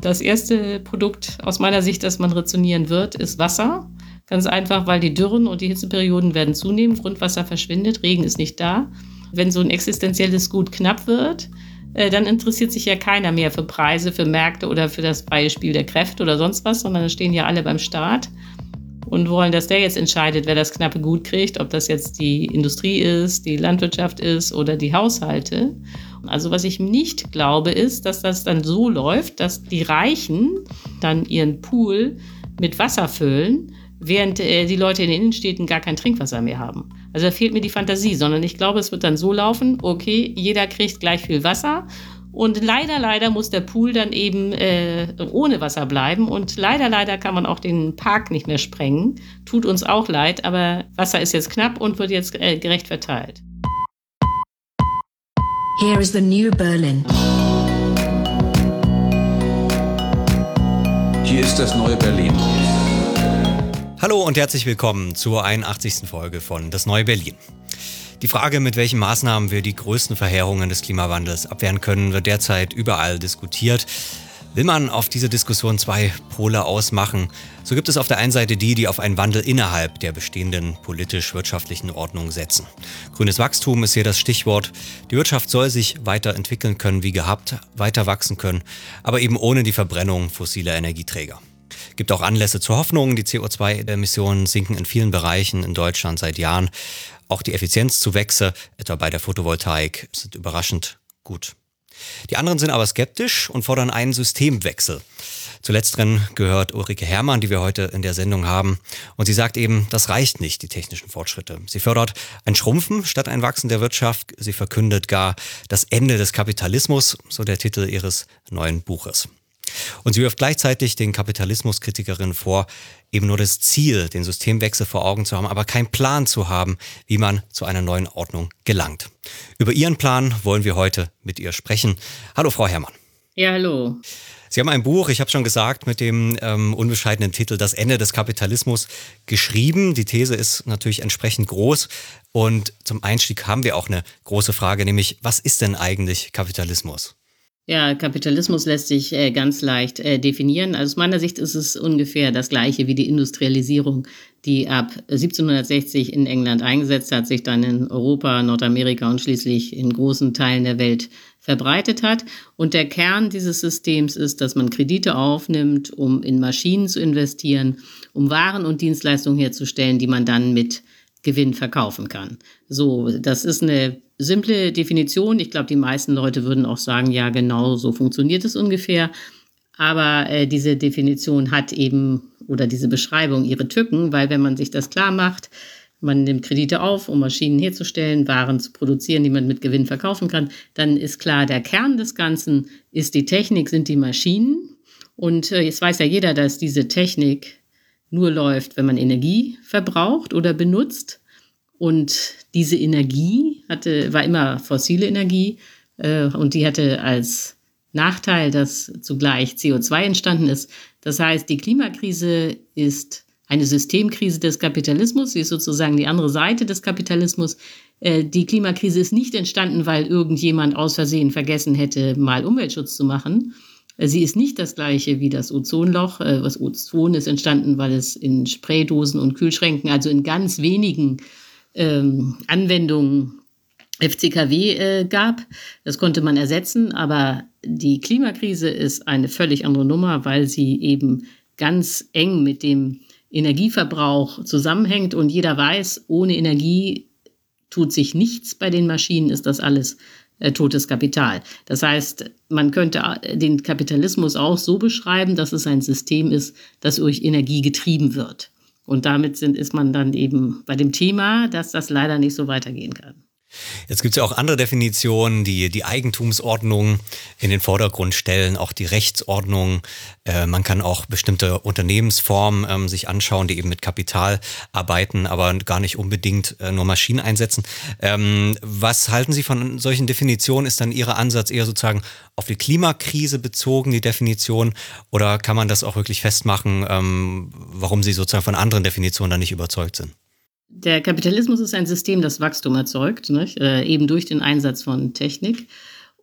Das erste Produkt aus meiner Sicht, das man rationieren wird, ist Wasser. Ganz einfach, weil die Dürren und die Hitzeperioden werden zunehmen, Grundwasser verschwindet, Regen ist nicht da. Wenn so ein existenzielles Gut knapp wird, äh, dann interessiert sich ja keiner mehr für Preise, für Märkte oder für das freie Spiel der Kräfte oder sonst was, sondern da stehen ja alle beim Staat und wollen, dass der jetzt entscheidet, wer das knappe Gut kriegt, ob das jetzt die Industrie ist, die Landwirtschaft ist oder die Haushalte. Also was ich nicht glaube, ist, dass das dann so läuft, dass die Reichen dann ihren Pool mit Wasser füllen, während äh, die Leute in den Innenstädten gar kein Trinkwasser mehr haben. Also da fehlt mir die Fantasie, sondern ich glaube, es wird dann so laufen, okay, jeder kriegt gleich viel Wasser und leider, leider muss der Pool dann eben äh, ohne Wasser bleiben. Und leider, leider kann man auch den Park nicht mehr sprengen. Tut uns auch leid, aber Wasser ist jetzt knapp und wird jetzt äh, gerecht verteilt. Here is the new Berlin. Hier ist das neue Berlin. Hallo und herzlich willkommen zur 81. Folge von Das neue Berlin. Die Frage, mit welchen Maßnahmen wir die größten Verheerungen des Klimawandels abwehren können, wird derzeit überall diskutiert. Will man auf diese Diskussion zwei Pole ausmachen, so gibt es auf der einen Seite die, die auf einen Wandel innerhalb der bestehenden politisch-wirtschaftlichen Ordnung setzen. Grünes Wachstum ist hier das Stichwort. Die Wirtschaft soll sich weiterentwickeln können wie gehabt, weiter wachsen können, aber eben ohne die Verbrennung fossiler Energieträger. Gibt auch Anlässe zur Hoffnung. Die CO2-Emissionen sinken in vielen Bereichen in Deutschland seit Jahren. Auch die Effizienzzuwächse, etwa bei der Photovoltaik, sind überraschend gut. Die anderen sind aber skeptisch und fordern einen Systemwechsel. Zuletzt drin gehört Ulrike Herrmann, die wir heute in der Sendung haben. Und sie sagt eben, das reicht nicht, die technischen Fortschritte. Sie fördert ein Schrumpfen statt ein Wachsen der Wirtschaft. Sie verkündet gar das Ende des Kapitalismus, so der Titel ihres neuen Buches. Und sie wirft gleichzeitig den Kapitalismuskritikerinnen vor, eben nur das Ziel, den Systemwechsel vor Augen zu haben, aber keinen Plan zu haben, wie man zu einer neuen Ordnung gelangt. Über ihren Plan wollen wir heute mit ihr sprechen. Hallo, Frau Herrmann. Ja, hallo. Sie haben ein Buch, ich habe schon gesagt, mit dem ähm, unbescheidenen Titel Das Ende des Kapitalismus geschrieben. Die These ist natürlich entsprechend groß. Und zum Einstieg haben wir auch eine große Frage, nämlich was ist denn eigentlich Kapitalismus? Ja, Kapitalismus lässt sich äh, ganz leicht äh, definieren. Also aus meiner Sicht ist es ungefähr das gleiche wie die Industrialisierung, die ab 1760 in England eingesetzt hat, sich dann in Europa, Nordamerika und schließlich in großen Teilen der Welt verbreitet hat. Und der Kern dieses Systems ist, dass man Kredite aufnimmt, um in Maschinen zu investieren, um Waren und Dienstleistungen herzustellen, die man dann mit Gewinn verkaufen kann. So, das ist eine simple Definition. Ich glaube, die meisten Leute würden auch sagen, ja, genau so funktioniert es ungefähr. Aber äh, diese Definition hat eben oder diese Beschreibung ihre Tücken, weil wenn man sich das klar macht, man nimmt Kredite auf, um Maschinen herzustellen, Waren zu produzieren, die man mit Gewinn verkaufen kann, dann ist klar, der Kern des Ganzen ist die Technik, sind die Maschinen. Und äh, jetzt weiß ja jeder, dass diese Technik nur läuft, wenn man Energie verbraucht oder benutzt. Und diese Energie hatte, war immer fossile Energie äh, und die hatte als Nachteil, dass zugleich CO2 entstanden ist. Das heißt, die Klimakrise ist eine Systemkrise des Kapitalismus. Sie ist sozusagen die andere Seite des Kapitalismus. Äh, die Klimakrise ist nicht entstanden, weil irgendjemand aus Versehen vergessen hätte, mal Umweltschutz zu machen. Äh, sie ist nicht das gleiche wie das Ozonloch. Äh, das Ozon ist entstanden, weil es in Spraydosen und Kühlschränken, also in ganz wenigen ähm, Anwendungen FCKW äh, gab. Das konnte man ersetzen, aber die Klimakrise ist eine völlig andere Nummer, weil sie eben ganz eng mit dem Energieverbrauch zusammenhängt und jeder weiß, ohne Energie tut sich nichts bei den Maschinen, ist das alles äh, totes Kapital. Das heißt, man könnte äh, den Kapitalismus auch so beschreiben, dass es ein System ist, das durch Energie getrieben wird. Und damit sind, ist man dann eben bei dem Thema, dass das leider nicht so weitergehen kann. Jetzt gibt es ja auch andere Definitionen, die die Eigentumsordnung in den Vordergrund stellen, auch die Rechtsordnung. Äh, man kann auch bestimmte Unternehmensformen ähm, sich anschauen, die eben mit Kapital arbeiten, aber gar nicht unbedingt äh, nur Maschinen einsetzen. Ähm, was halten Sie von solchen Definitionen? Ist dann Ihr Ansatz eher sozusagen auf die Klimakrise bezogen, die Definition? Oder kann man das auch wirklich festmachen, ähm, warum Sie sozusagen von anderen Definitionen dann nicht überzeugt sind? Der Kapitalismus ist ein System, das Wachstum erzeugt, äh, eben durch den Einsatz von Technik.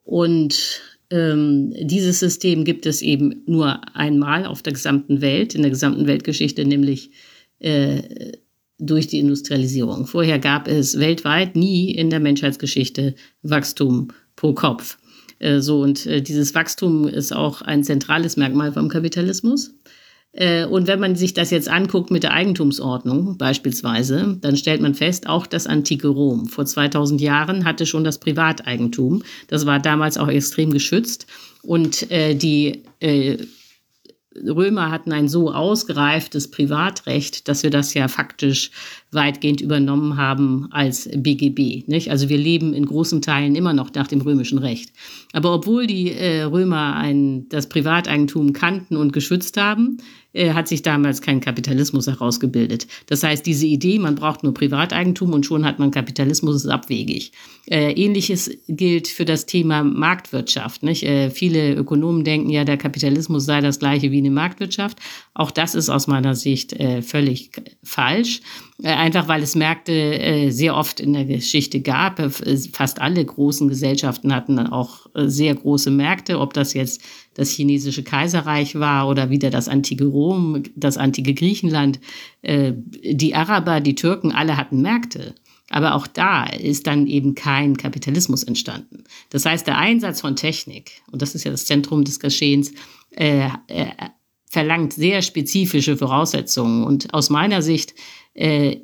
Und ähm, dieses System gibt es eben nur einmal auf der gesamten Welt, in der gesamten Weltgeschichte, nämlich äh, durch die Industrialisierung. Vorher gab es weltweit nie in der Menschheitsgeschichte Wachstum pro Kopf. Äh, so und äh, dieses Wachstum ist auch ein zentrales Merkmal vom Kapitalismus. Äh, und wenn man sich das jetzt anguckt mit der Eigentumsordnung beispielsweise, dann stellt man fest, auch das antike Rom vor 2000 Jahren hatte schon das Privateigentum. Das war damals auch extrem geschützt. Und äh, die äh, Römer hatten ein so ausgereiftes Privatrecht, dass wir das ja faktisch weitgehend übernommen haben als BGB. Nicht? Also wir leben in großen Teilen immer noch nach dem römischen Recht. Aber obwohl die äh, Römer ein, das Privateigentum kannten und geschützt haben, äh, hat sich damals kein Kapitalismus herausgebildet. Das heißt, diese Idee, man braucht nur Privateigentum und schon hat man Kapitalismus, ist abwegig. Äh, Ähnliches gilt für das Thema Marktwirtschaft. Nicht? Äh, viele Ökonomen denken ja, der Kapitalismus sei das gleiche wie eine Marktwirtschaft. Auch das ist aus meiner Sicht äh, völlig falsch. Äh, einfach weil es Märkte äh, sehr oft in der Geschichte gab. Fast alle großen Gesellschaften hatten dann auch sehr große Märkte, ob das jetzt das chinesische Kaiserreich war oder wieder das antike Rom, das antike Griechenland. Die Araber, die Türken, alle hatten Märkte. Aber auch da ist dann eben kein Kapitalismus entstanden. Das heißt, der Einsatz von Technik, und das ist ja das Zentrum des Geschehens, äh, äh, verlangt sehr spezifische Voraussetzungen. Und aus meiner Sicht, äh,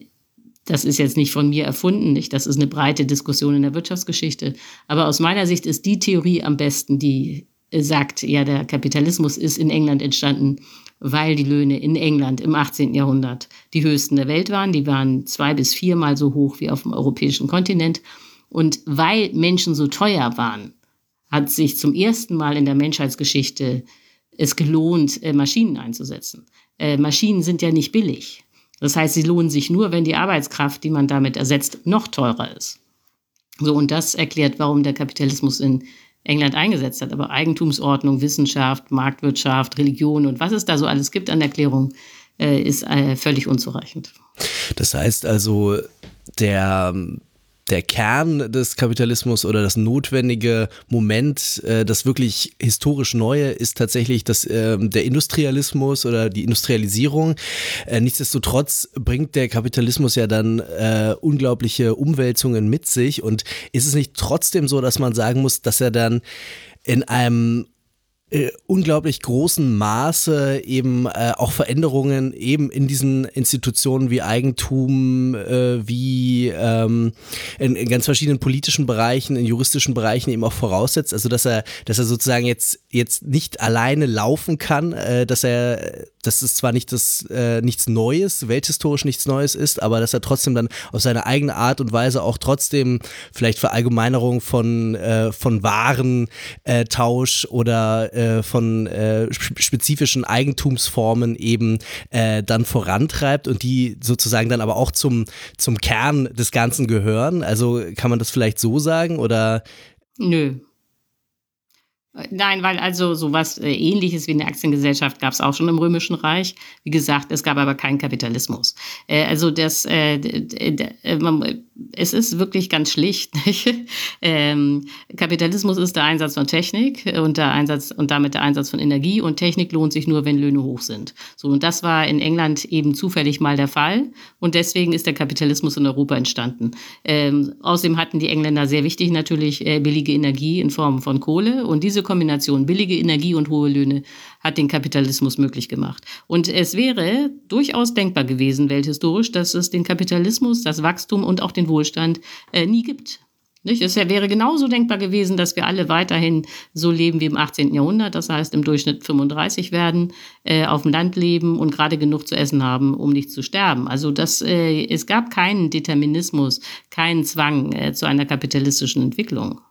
das ist jetzt nicht von mir erfunden, nicht? das ist eine breite Diskussion in der Wirtschaftsgeschichte, aber aus meiner Sicht ist die Theorie am besten, die sagt, ja, der Kapitalismus ist in England entstanden weil die Löhne in England im 18. Jahrhundert die höchsten der Welt waren. Die waren zwei bis viermal so hoch wie auf dem europäischen Kontinent. Und weil Menschen so teuer waren, hat sich zum ersten Mal in der Menschheitsgeschichte es gelohnt, äh, Maschinen einzusetzen. Äh, Maschinen sind ja nicht billig. Das heißt, sie lohnen sich nur, wenn die Arbeitskraft, die man damit ersetzt, noch teurer ist. So, und das erklärt, warum der Kapitalismus in England eingesetzt hat. Aber Eigentumsordnung, Wissenschaft, Marktwirtschaft, Religion und was es da so alles gibt an Erklärungen, äh, ist äh, völlig unzureichend. Das heißt also, der der Kern des Kapitalismus oder das notwendige Moment, äh, das wirklich historisch Neue, ist tatsächlich das, äh, der Industrialismus oder die Industrialisierung. Äh, nichtsdestotrotz bringt der Kapitalismus ja dann äh, unglaubliche Umwälzungen mit sich. Und ist es nicht trotzdem so, dass man sagen muss, dass er dann in einem äh, unglaublich großen Maße eben äh, auch Veränderungen eben in diesen Institutionen wie Eigentum, äh, wie ähm, in, in, ganz verschiedenen politischen Bereichen, in juristischen Bereichen eben auch voraussetzt. Also dass er, dass er sozusagen jetzt jetzt nicht alleine laufen kann, äh, dass er, dass es zwar nicht das äh, nichts Neues, welthistorisch nichts Neues ist, aber dass er trotzdem dann auf seine eigene Art und Weise auch trotzdem vielleicht Verallgemeinerung von äh, von Warentausch oder äh, von äh, spezifischen Eigentumsformen eben äh, dann vorantreibt und die sozusagen dann aber auch zum, zum Kern des Ganzen gehören. Also kann man das vielleicht so sagen oder? Nö, Nein, weil also sowas äh, ähnliches wie eine Aktiengesellschaft gab es auch schon im Römischen Reich. Wie gesagt, es gab aber keinen Kapitalismus. Äh, also das, äh, äh man, es ist wirklich ganz schlicht. ähm, Kapitalismus ist der Einsatz von Technik und der Einsatz und damit der Einsatz von Energie und Technik lohnt sich nur, wenn Löhne hoch sind. So und das war in England eben zufällig mal der Fall und deswegen ist der Kapitalismus in Europa entstanden. Ähm, außerdem hatten die Engländer sehr wichtig natürlich äh, billige Energie in Form von Kohle und diese Kombination billige Energie und hohe Löhne hat den Kapitalismus möglich gemacht. Und es wäre durchaus denkbar gewesen, welthistorisch, dass es den Kapitalismus, das Wachstum und auch den Wohlstand äh, nie gibt. Nicht? Es wäre genauso denkbar gewesen, dass wir alle weiterhin so leben wie im 18. Jahrhundert, das heißt im Durchschnitt 35 werden, äh, auf dem Land leben und gerade genug zu essen haben, um nicht zu sterben. Also das, äh, es gab keinen Determinismus, keinen Zwang äh, zu einer kapitalistischen Entwicklung.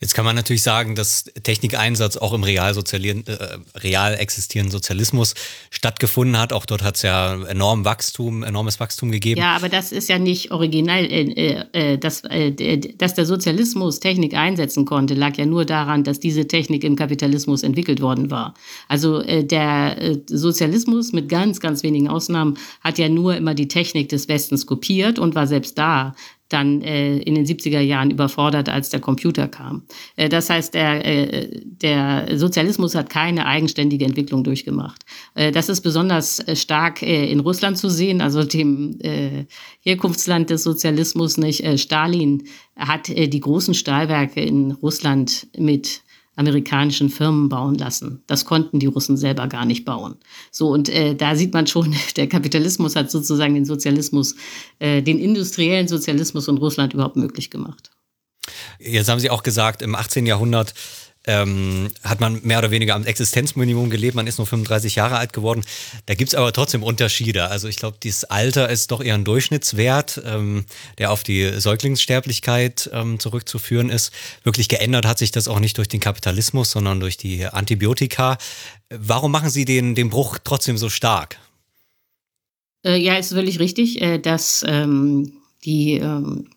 Jetzt kann man natürlich sagen, dass Technikeinsatz auch im real, äh, real existierenden Sozialismus stattgefunden hat. Auch dort hat es ja enorm Wachstum, enormes Wachstum gegeben. Ja, aber das ist ja nicht original. Äh, äh, äh dass, äh, dass der Sozialismus Technik einsetzen konnte, lag ja nur daran, dass diese Technik im Kapitalismus entwickelt worden war. Also äh, der Sozialismus mit ganz, ganz wenigen Ausnahmen hat ja nur immer die Technik des Westens kopiert und war selbst da dann äh, in den 70er Jahren überfordert, als der Computer kam. Äh, das heißt, der, äh, der Sozialismus hat keine eigenständige Entwicklung durchgemacht. Äh, das ist besonders äh, stark äh, in Russland zu sehen, also dem äh, Herkunftsland des Sozialismus. Nicht? Äh, Stalin hat äh, die großen Stahlwerke in Russland mit amerikanischen Firmen bauen lassen. Das konnten die Russen selber gar nicht bauen. So, und äh, da sieht man schon, der Kapitalismus hat sozusagen den Sozialismus, äh, den industriellen Sozialismus in Russland überhaupt möglich gemacht. Jetzt haben Sie auch gesagt, im 18. Jahrhundert ähm, hat man mehr oder weniger am Existenzminimum gelebt, man ist nur 35 Jahre alt geworden. Da gibt es aber trotzdem Unterschiede. Also ich glaube, dieses Alter ist doch eher ein Durchschnittswert, ähm, der auf die Säuglingssterblichkeit ähm, zurückzuführen ist. Wirklich geändert hat sich das auch nicht durch den Kapitalismus, sondern durch die Antibiotika. Warum machen Sie den, den Bruch trotzdem so stark? Äh, ja, ist völlig richtig, äh, dass ähm, die ähm, äh,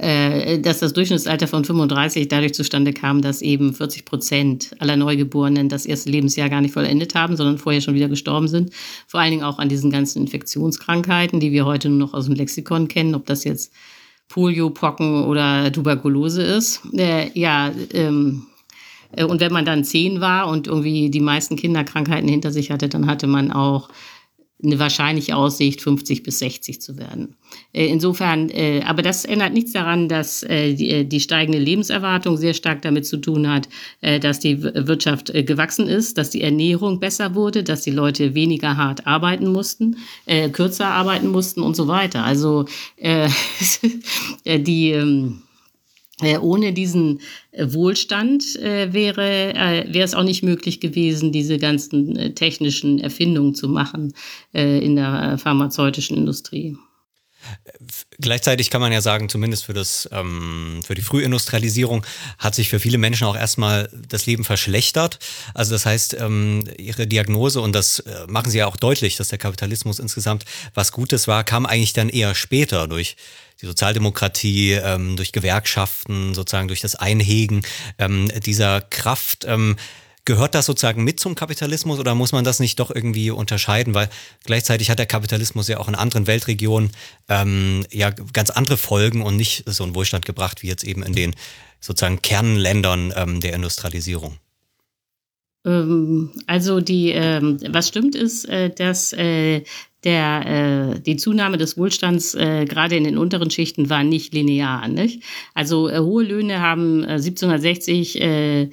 dass das Durchschnittsalter von 35 dadurch zustande kam, dass eben 40 Prozent aller Neugeborenen das erste Lebensjahr gar nicht vollendet haben, sondern vorher schon wieder gestorben sind. Vor allen Dingen auch an diesen ganzen Infektionskrankheiten, die wir heute nur noch aus dem Lexikon kennen, ob das jetzt Polio, Pocken oder Tuberkulose ist. Äh, ja, ähm, äh, und wenn man dann zehn war und irgendwie die meisten Kinderkrankheiten hinter sich hatte, dann hatte man auch eine wahrscheinliche Aussicht, 50 bis 60 zu werden. Äh, insofern, äh, aber das ändert nichts daran, dass äh, die, steigende Lebenserwartung sehr stark damit zu tun hat, dass die Wirtschaft gewachsen ist, dass die Ernährung besser wurde, dass die Leute weniger hart arbeiten mussten, kürzer arbeiten mussten und so weiter. Also die ähm, äh, ohne diesen äh, Wohlstand äh, wäre, äh, wäre es auch nicht möglich gewesen, diese ganzen äh, technischen Erfindungen zu machen äh, in der pharmazeutischen Industrie. Gleichzeitig kann man ja sagen, zumindest für, das, ähm, für die Frühindustrialisierung hat sich für viele Menschen auch erstmal das Leben verschlechtert. Also das heißt, ähm, ihre Diagnose, und das äh, machen sie ja auch deutlich, dass der Kapitalismus insgesamt was Gutes war, kam eigentlich dann eher später durch die Sozialdemokratie, ähm, durch Gewerkschaften, sozusagen durch das Einhegen ähm, dieser Kraft. Ähm, Gehört das sozusagen mit zum Kapitalismus oder muss man das nicht doch irgendwie unterscheiden? Weil gleichzeitig hat der Kapitalismus ja auch in anderen Weltregionen ähm, ja ganz andere Folgen und nicht so einen Wohlstand gebracht wie jetzt eben in den sozusagen Kernländern ähm, der Industrialisierung. Ähm, also die, ähm, was stimmt ist, äh, dass äh, der, äh, die Zunahme des Wohlstands äh, gerade in den unteren Schichten war nicht linear. Nicht? Also äh, hohe Löhne haben äh, 1760 äh,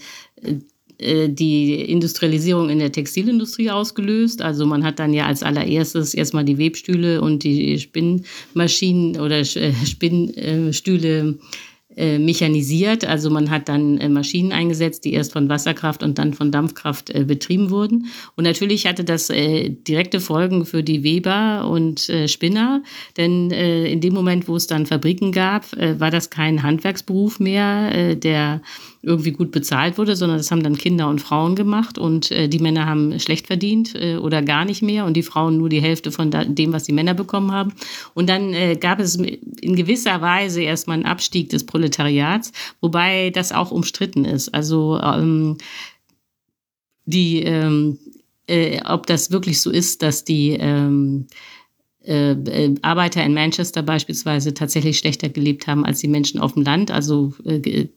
äh, die Industrialisierung in der Textilindustrie ausgelöst. Also man hat dann ja als allererstes erstmal die Webstühle und die Spinnmaschinen oder äh, Spinnstühle äh, mechanisiert. Also man hat dann äh, Maschinen eingesetzt, die erst von Wasserkraft und dann von Dampfkraft äh, betrieben wurden. Und natürlich hatte das äh, direkte Folgen für die Weber und Spinner, denn in dem Moment, wo es dann Fabriken gab, war das kein Handwerksberuf mehr, der irgendwie gut bezahlt wurde, sondern das haben dann Kinder und Frauen gemacht und äh, die Männer haben schlecht verdient äh, oder gar nicht mehr und die Frauen nur die Hälfte von da, dem, was die Männer bekommen haben. Und dann äh, gab es in gewisser Weise erstmal einen Abstieg des Proletariats, wobei das auch umstritten ist. Also ähm, die, ähm, äh, ob das wirklich so ist, dass die ähm, äh, äh, Arbeiter in Manchester beispielsweise tatsächlich schlechter gelebt haben als die Menschen auf dem Land. Also äh,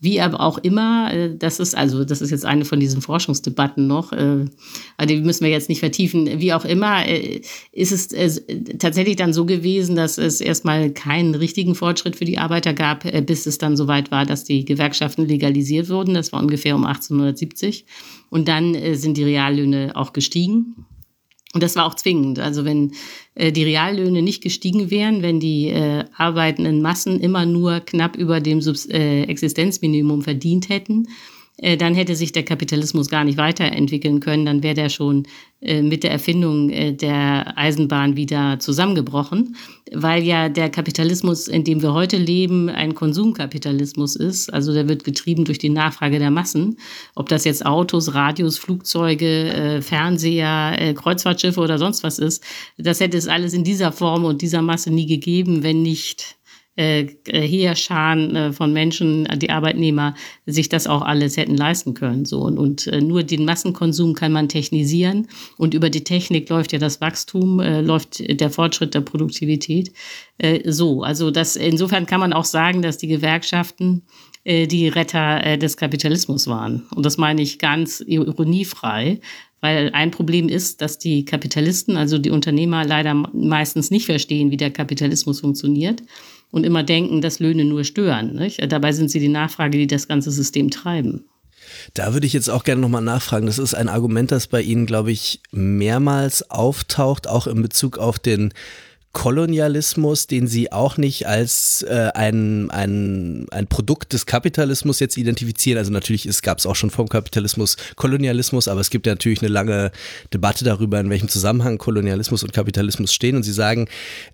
wie aber auch immer, äh, das ist also, das ist jetzt eine von diesen Forschungsdebatten noch, äh, die müssen wir jetzt nicht vertiefen. Wie auch immer, äh, ist es tatsächlich dann so gewesen, dass es erstmal keinen richtigen Fortschritt für die Arbeiter gab, bis es dann soweit war, dass die Gewerkschaften legalisiert wurden. Das war ungefähr um 1870. Und dann sind die Reallöhne auch gestiegen. Und das war auch zwingend. Also wenn äh, die Reallöhne nicht gestiegen wären, wenn die äh, arbeitenden Massen immer nur knapp über dem Subs äh, Existenzminimum verdient hätten, dann hätte sich der Kapitalismus gar nicht weiterentwickeln können. Dann wäre der schon äh, mit der Erfindung äh, der Eisenbahn wieder zusammengebrochen, weil ja der Kapitalismus, in dem wir heute leben, ein Konsumkapitalismus ist. Also der wird getrieben durch die Nachfrage der Massen. Ob das jetzt Autos, Radios, Flugzeuge, Fernseher, Kreuzfahrtschiffe oder sonst was ist, das hätte es alles in dieser Form und dieser Masse nie gegeben, wenn nicht äh, Heerscharen äh, von Menschen, die Arbeitnehmer, sich das auch alles hätten leisten können. So. Und, und äh, nur den Massenkonsum kann man technisieren und über die Technik läuft ja das Wachstum, äh, läuft der Fortschritt der Produktivität. Äh, so, also das, insofern kann man auch sagen, dass die Gewerkschaften äh, die Retter des Kapitalismus waren. Und das meine ich ganz ironiefrei, weil ein Problem ist, dass die Kapitalisten, also die Unternehmer, leider meistens nicht verstehen, wie der Kapitalismus funktioniert und immer denken, dass Löhne nur stören. Nicht? Dabei sind sie die Nachfrage, die das ganze System treiben. Da würde ich jetzt auch gerne nochmal nachfragen. Das ist ein Argument, das bei Ihnen, glaube ich, mehrmals auftaucht, auch in Bezug auf den Kolonialismus, den sie auch nicht als äh, ein, ein, ein Produkt des Kapitalismus jetzt identifizieren. Also natürlich gab es auch schon vom Kapitalismus Kolonialismus, aber es gibt ja natürlich eine lange Debatte darüber, in welchem Zusammenhang Kolonialismus und Kapitalismus stehen. Und sie sagen,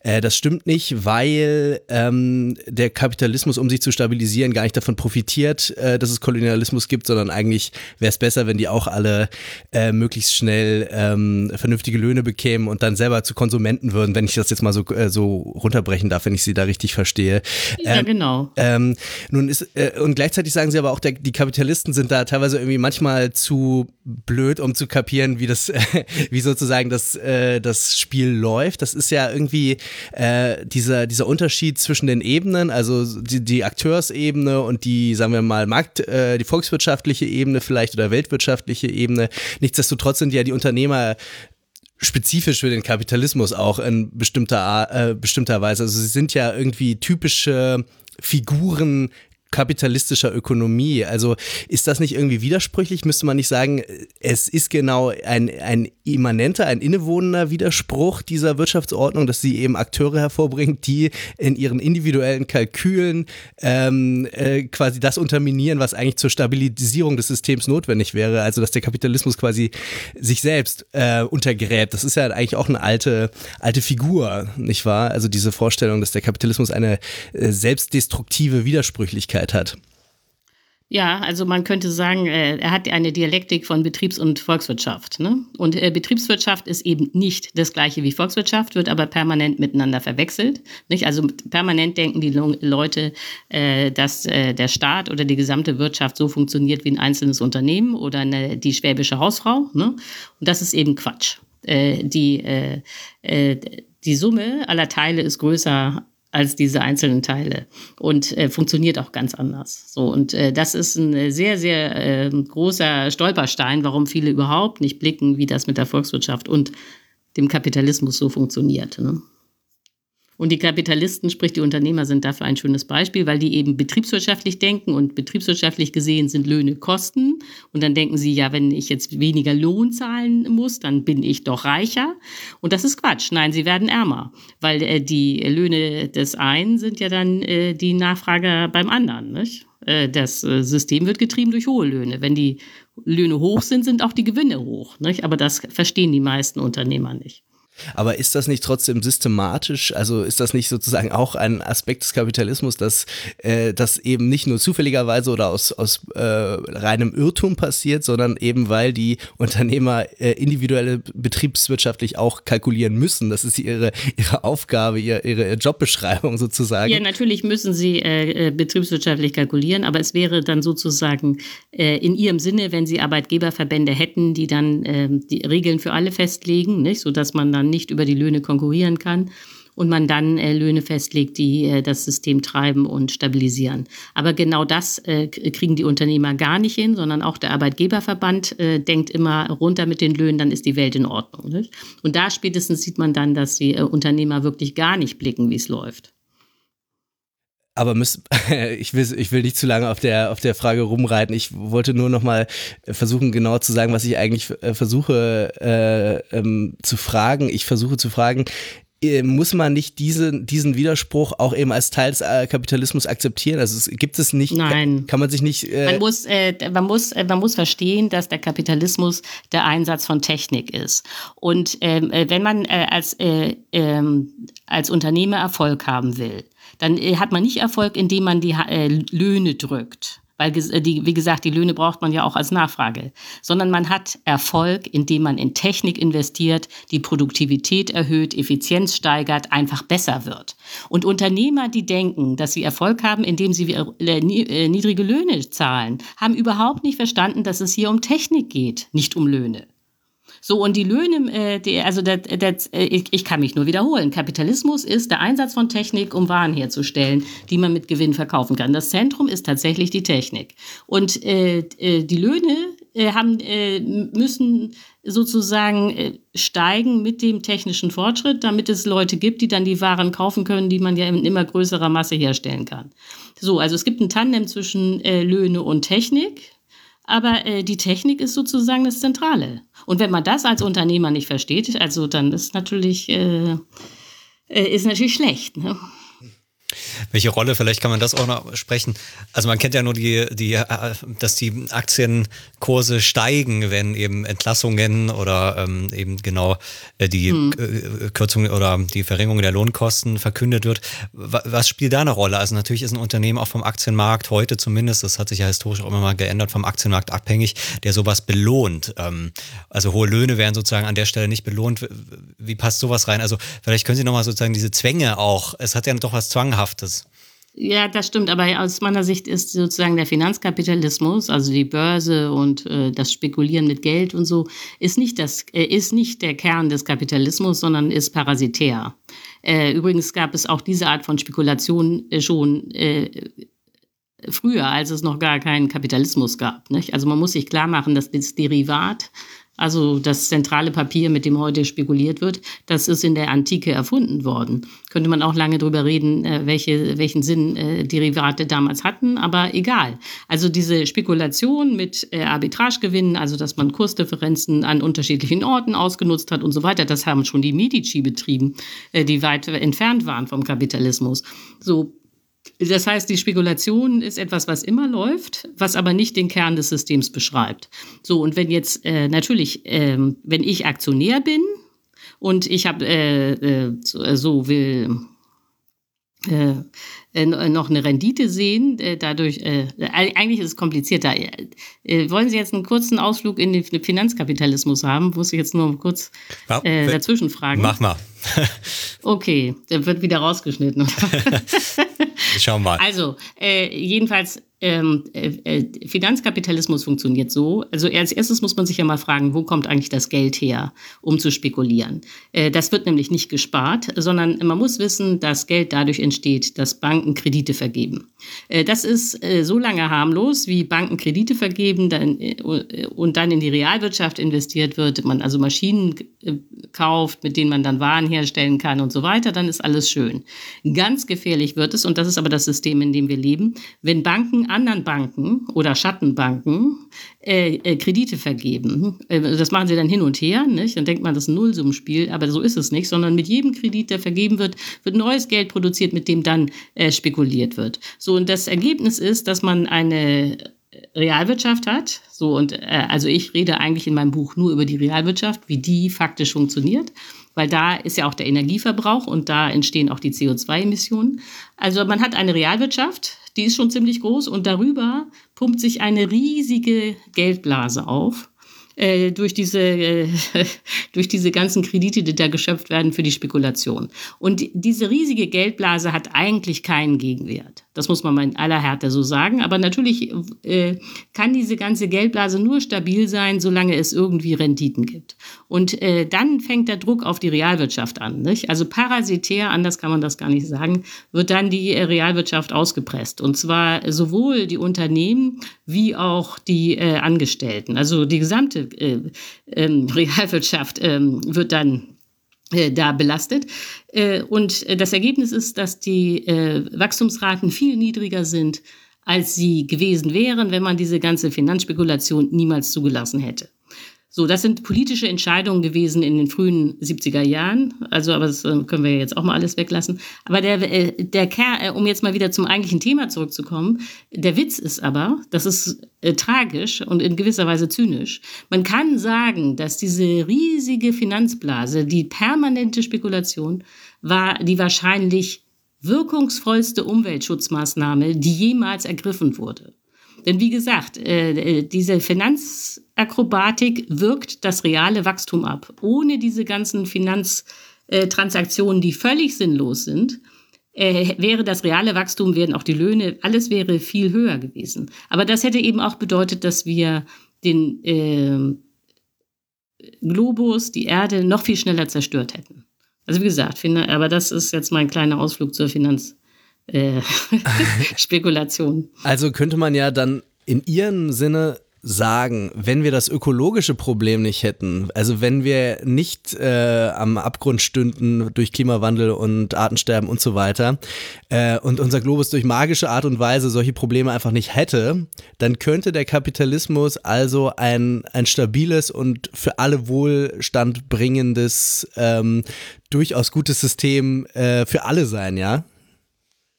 äh, das stimmt nicht, weil ähm, der Kapitalismus, um sich zu stabilisieren, gar nicht davon profitiert, äh, dass es Kolonialismus gibt, sondern eigentlich wäre es besser, wenn die auch alle äh, möglichst schnell ähm, vernünftige Löhne bekämen und dann selber zu Konsumenten würden, wenn ich das jetzt mal mal so, äh, so runterbrechen darf, wenn ich Sie da richtig verstehe. Ja, ähm, genau. Ähm, nun ist, äh, und gleichzeitig sagen Sie aber auch, der, die Kapitalisten sind da teilweise irgendwie manchmal zu blöd, um zu kapieren, wie das, äh, wie sozusagen das, äh, das Spiel läuft. Das ist ja irgendwie äh, dieser, dieser Unterschied zwischen den Ebenen, also die, die Akteursebene und die, sagen wir mal, Markt, äh, die volkswirtschaftliche Ebene vielleicht oder weltwirtschaftliche Ebene. Nichtsdestotrotz sind ja die Unternehmer spezifisch für den Kapitalismus auch in bestimmter, äh, bestimmter Weise. Also sie sind ja irgendwie typische Figuren kapitalistischer Ökonomie. Also ist das nicht irgendwie widersprüchlich? Müsste man nicht sagen, es ist genau ein, ein immanenter, ein innewohnender Widerspruch dieser Wirtschaftsordnung, dass sie eben Akteure hervorbringt, die in ihren individuellen Kalkülen ähm, äh, quasi das unterminieren, was eigentlich zur Stabilisierung des Systems notwendig wäre. Also dass der Kapitalismus quasi sich selbst äh, untergräbt. Das ist ja eigentlich auch eine alte, alte Figur, nicht wahr? Also diese Vorstellung, dass der Kapitalismus eine äh, selbstdestruktive Widersprüchlichkeit Persönlichkeit hat. Ja, also man könnte sagen, äh, er hat eine Dialektik von Betriebs- und Volkswirtschaft. Ne? Und äh, Betriebswirtschaft ist eben nicht das gleiche wie Volkswirtschaft, wird aber permanent miteinander verwechselt. Nicht? Also permanent denken die Leute, äh, dass der Staat oder die gesamte Wirtschaft so funktioniert wie ein einzelnes Unternehmen oder eine, die schwäbische Hausfrau. Ne? Und das ist eben Quatsch. die, die Summe aller Teile ist größer als diese einzelnen Teile und äh, funktioniert auch ganz anders. So und äh, das ist ein sehr sehr äh, großer Stolperstein, warum viele überhaupt nicht blicken, wie das mit der Volkswirtschaft und dem Kapitalismus so funktioniert. Ne? Und die Kapitalisten, sprich die Unternehmer, sind dafür ein schönes Beispiel, weil die eben betriebswirtschaftlich denken und betriebswirtschaftlich gesehen sind Löhne Kosten. Und dann denken sie, ja, wenn ich jetzt weniger Lohn zahlen muss, dann bin ich doch reicher. Und das ist Quatsch. Nein, sie werden ärmer, weil äh, die Löhne des einen sind ja dann äh, die Nachfrage beim anderen. Nicht? Äh, das äh, System wird getrieben durch hohe Löhne. Wenn die Löhne hoch sind, sind auch die Gewinne hoch. Nicht? Aber das verstehen die meisten Unternehmer nicht. Aber ist das nicht trotzdem systematisch? Also ist das nicht sozusagen auch ein Aspekt des Kapitalismus, dass äh, das eben nicht nur zufälligerweise oder aus, aus äh, reinem Irrtum passiert, sondern eben weil die Unternehmer äh, individuelle betriebswirtschaftlich auch kalkulieren müssen. Das ist ihre, ihre Aufgabe, ihre, ihre Jobbeschreibung sozusagen. Ja, natürlich müssen sie äh, äh, betriebswirtschaftlich kalkulieren, aber es wäre dann sozusagen äh, in ihrem Sinne, wenn sie Arbeitgeberverbände hätten, die dann äh, die Regeln für alle festlegen, nicht, sodass man dann nicht über die Löhne konkurrieren kann und man dann äh, Löhne festlegt, die äh, das System treiben und stabilisieren. Aber genau das äh, kriegen die Unternehmer gar nicht hin, sondern auch der Arbeitgeberverband äh, denkt immer runter mit den Löhnen, dann ist die Welt in Ordnung. Nicht? Und da spätestens sieht man dann, dass die äh, Unternehmer wirklich gar nicht blicken, wie es läuft. Aber müß, ich, will, ich will nicht zu lange auf der, auf der Frage rumreiten. Ich wollte nur noch mal versuchen, genauer zu sagen, was ich eigentlich äh, versuche äh, ähm, zu fragen. Ich versuche zu fragen, äh, muss man nicht diese, diesen Widerspruch auch eben als Teil des äh, Kapitalismus akzeptieren? Also es, gibt es nicht, Nein. kann man sich nicht. Äh man, muss, äh, man, muss, äh, man muss verstehen, dass der Kapitalismus der Einsatz von Technik ist. Und ähm, wenn man als, ähm, als Unternehmer Erfolg haben will, dann hat man nicht Erfolg, indem man die Löhne drückt weil, äh, die, wie gesagt, die Löhne braucht man ja auch als Nachfrage, sondern man hat Erfolg, indem man in Technik investiert, die Produktivität erhöht, Effizienz steigert, einfach besser wird. Und Unternehmer, die denken, dass sie Erfolg haben, indem sie äh, äh, niedrige Löhne zahlen, haben überhaupt nicht verstanden, dass es hier um Technik geht, nicht um Löhne. So, und die Löhne, äh, die, also das, das, äh, ich, ich kann mich nur wiederholen. Kapitalismus ist der Einsatz von Technik, um Waren herzustellen, die man mit Gewinn verkaufen kann. Das Zentrum ist tatsächlich die Technik. Und äh, äh die Löhne äh, haben, äh, müssen sozusagen äh, steigen mit dem technischen Fortschritt, damit es Leute gibt, die dann die Waren kaufen können, die man ja in immer größerer Masse herstellen kann. So, also es gibt ein Tandem zwischen äh, Löhne und Technik aber äh, die Technik ist sozusagen das Zentrale. Und wenn man das als Unternehmer nicht versteht, also dann ist natürlich, äh, äh ist natürlich schlecht. Ne? Welche Rolle, vielleicht kann man das auch noch sprechen. Also man kennt ja nur die, die, äh, dass die Aktienkurse steigen, wenn eben Entlassungen oder ähm, eben genau äh, die hm. Kürzung oder die Verringerung der Lohnkosten verkündet wird. Was spielt da eine Rolle? Also natürlich ist ein Unternehmen auch vom Aktienmarkt heute zumindest, das hat sich ja historisch auch immer mal geändert, vom Aktienmarkt abhängig, der sowas belohnt. Ähm, also hohe Löhne werden sozusagen an der Stelle nicht belohnt. Wie passt sowas rein? Also vielleicht können Sie nochmal sozusagen diese Zwänge auch, es hat ja doch was Zwanghaftes ist. Ja, das stimmt, aber aus meiner Sicht ist sozusagen der Finanzkapitalismus, also die Börse und äh, das Spekulieren mit Geld und so, ist nicht, das, äh, ist nicht der Kern des Kapitalismus, sondern ist parasitär. Äh, übrigens gab es auch diese Art von Spekulation äh, schon äh, früher, als es noch gar keinen Kapitalismus gab. Nicht? Also man muss sich klar machen, dass das Derivat also das zentrale Papier, mit dem heute spekuliert wird, das ist in der Antike erfunden worden. Könnte man auch lange drüber reden, äh, welche, welchen Sinn äh, Derivate damals hatten, aber egal. Also diese Spekulation mit äh, Arbitragegewinnen, also dass man Kursdifferenzen an unterschiedlichen Orten ausgenutzt hat und so weiter, das haben schon die Medici betrieben, äh, die weit entfernt waren vom Kapitalismus. So das heißt, die Spekulation ist etwas, was immer läuft, was aber nicht den Kern des Systems beschreibt. So, und wenn jetzt äh, natürlich, äh, wenn ich Aktionär bin und ich habe äh, äh äh, so will äh, äh, noch eine Rendite sehen. Äh, dadurch, äh, eigentlich ist es komplizierter. Äh, wollen Sie jetzt einen kurzen Ausflug in den Finanzkapitalismus haben? Muss ich jetzt nur kurz äh, dazwischen fragen. Mach mal. okay, der wird wieder rausgeschnitten. Schauen wir mal. Also, äh, jedenfalls ähm, äh, äh, Finanzkapitalismus funktioniert so. Also als erstes muss man sich ja mal fragen, wo kommt eigentlich das Geld her, um zu spekulieren. Äh, das wird nämlich nicht gespart, sondern man muss wissen, dass Geld dadurch entsteht, dass Banken Kredite vergeben. Äh, das ist äh, so lange harmlos, wie Banken Kredite vergeben dann, äh, und dann in die Realwirtschaft investiert wird, man also Maschinen kauft, mit denen man dann Waren herstellen kann und so weiter, dann ist alles schön. Ganz gefährlich wird es, und das ist aber das System, in dem wir leben, wenn Banken anderen Banken oder Schattenbanken äh, äh, Kredite vergeben. Äh, das machen sie dann hin und her, nicht? Dann denkt man, das ist ein Nullsummenspiel, aber so ist es nicht, sondern mit jedem Kredit, der vergeben wird, wird neues Geld produziert, mit dem dann äh, spekuliert wird. So, und das Ergebnis ist, dass man eine Realwirtschaft hat. So, und äh, also ich rede eigentlich in meinem Buch nur über die Realwirtschaft, wie die faktisch funktioniert weil da ist ja auch der Energieverbrauch und da entstehen auch die CO2-Emissionen. Also man hat eine Realwirtschaft, die ist schon ziemlich groß und darüber pumpt sich eine riesige Geldblase auf äh, durch, diese, äh, durch diese ganzen Kredite, die da geschöpft werden für die Spekulation. Und diese riesige Geldblase hat eigentlich keinen Gegenwert. Das muss man mal in aller Härte so sagen. Aber natürlich äh, kann diese ganze Geldblase nur stabil sein, solange es irgendwie Renditen gibt. Und äh, dann fängt der Druck auf die Realwirtschaft an. Nicht? Also parasitär, anders kann man das gar nicht sagen, wird dann die äh, Realwirtschaft ausgepresst. Und zwar sowohl die Unternehmen wie auch die äh, Angestellten. Also die gesamte äh, ähm, Realwirtschaft ähm, wird dann äh, da belastet. Äh, und das Ergebnis ist, dass die äh, Wachstumsraten viel niedriger sind, als sie gewesen wären, wenn man diese ganze Finanzspekulation niemals zugelassen hätte. So, das sind politische Entscheidungen gewesen in den frühen 70er Jahren. Also, aber das äh, können wir jetzt auch mal alles weglassen. Aber der, äh, der Kern, äh, um jetzt mal wieder zum eigentlichen Thema zurückzukommen, der Witz ist aber, das ist äh, tragisch und in gewisser Weise zynisch. Man kann sagen, dass diese riesige Finanzblase, die permanente Spekulation, war die wahrscheinlich wirkungsvollste Umweltschutzmaßnahme, die jemals ergriffen wurde. Denn wie gesagt, äh, diese Finanzakrobatik wirkt das reale Wachstum ab. Ohne diese ganzen Finanztransaktionen, die völlig sinnlos sind, äh, wäre das reale Wachstum, wären auch die Löhne, alles wäre viel höher gewesen. Aber das hätte eben auch bedeutet, dass wir den äh, Globus, die Erde, noch viel schneller zerstört hätten. Also wie gesagt, aber das ist jetzt mein kleiner Ausflug zur Finanzspekulation. Äh, also könnte man ja dann in Ihrem Sinne sagen, wenn wir das ökologische Problem nicht hätten, also wenn wir nicht äh, am Abgrund stünden durch Klimawandel und Artensterben und so weiter äh, und unser Globus durch magische Art und Weise solche Probleme einfach nicht hätte, dann könnte der Kapitalismus also ein, ein stabiles und für alle Wohlstand bringendes, ähm, durchaus gutes System äh, für alle sein, ja?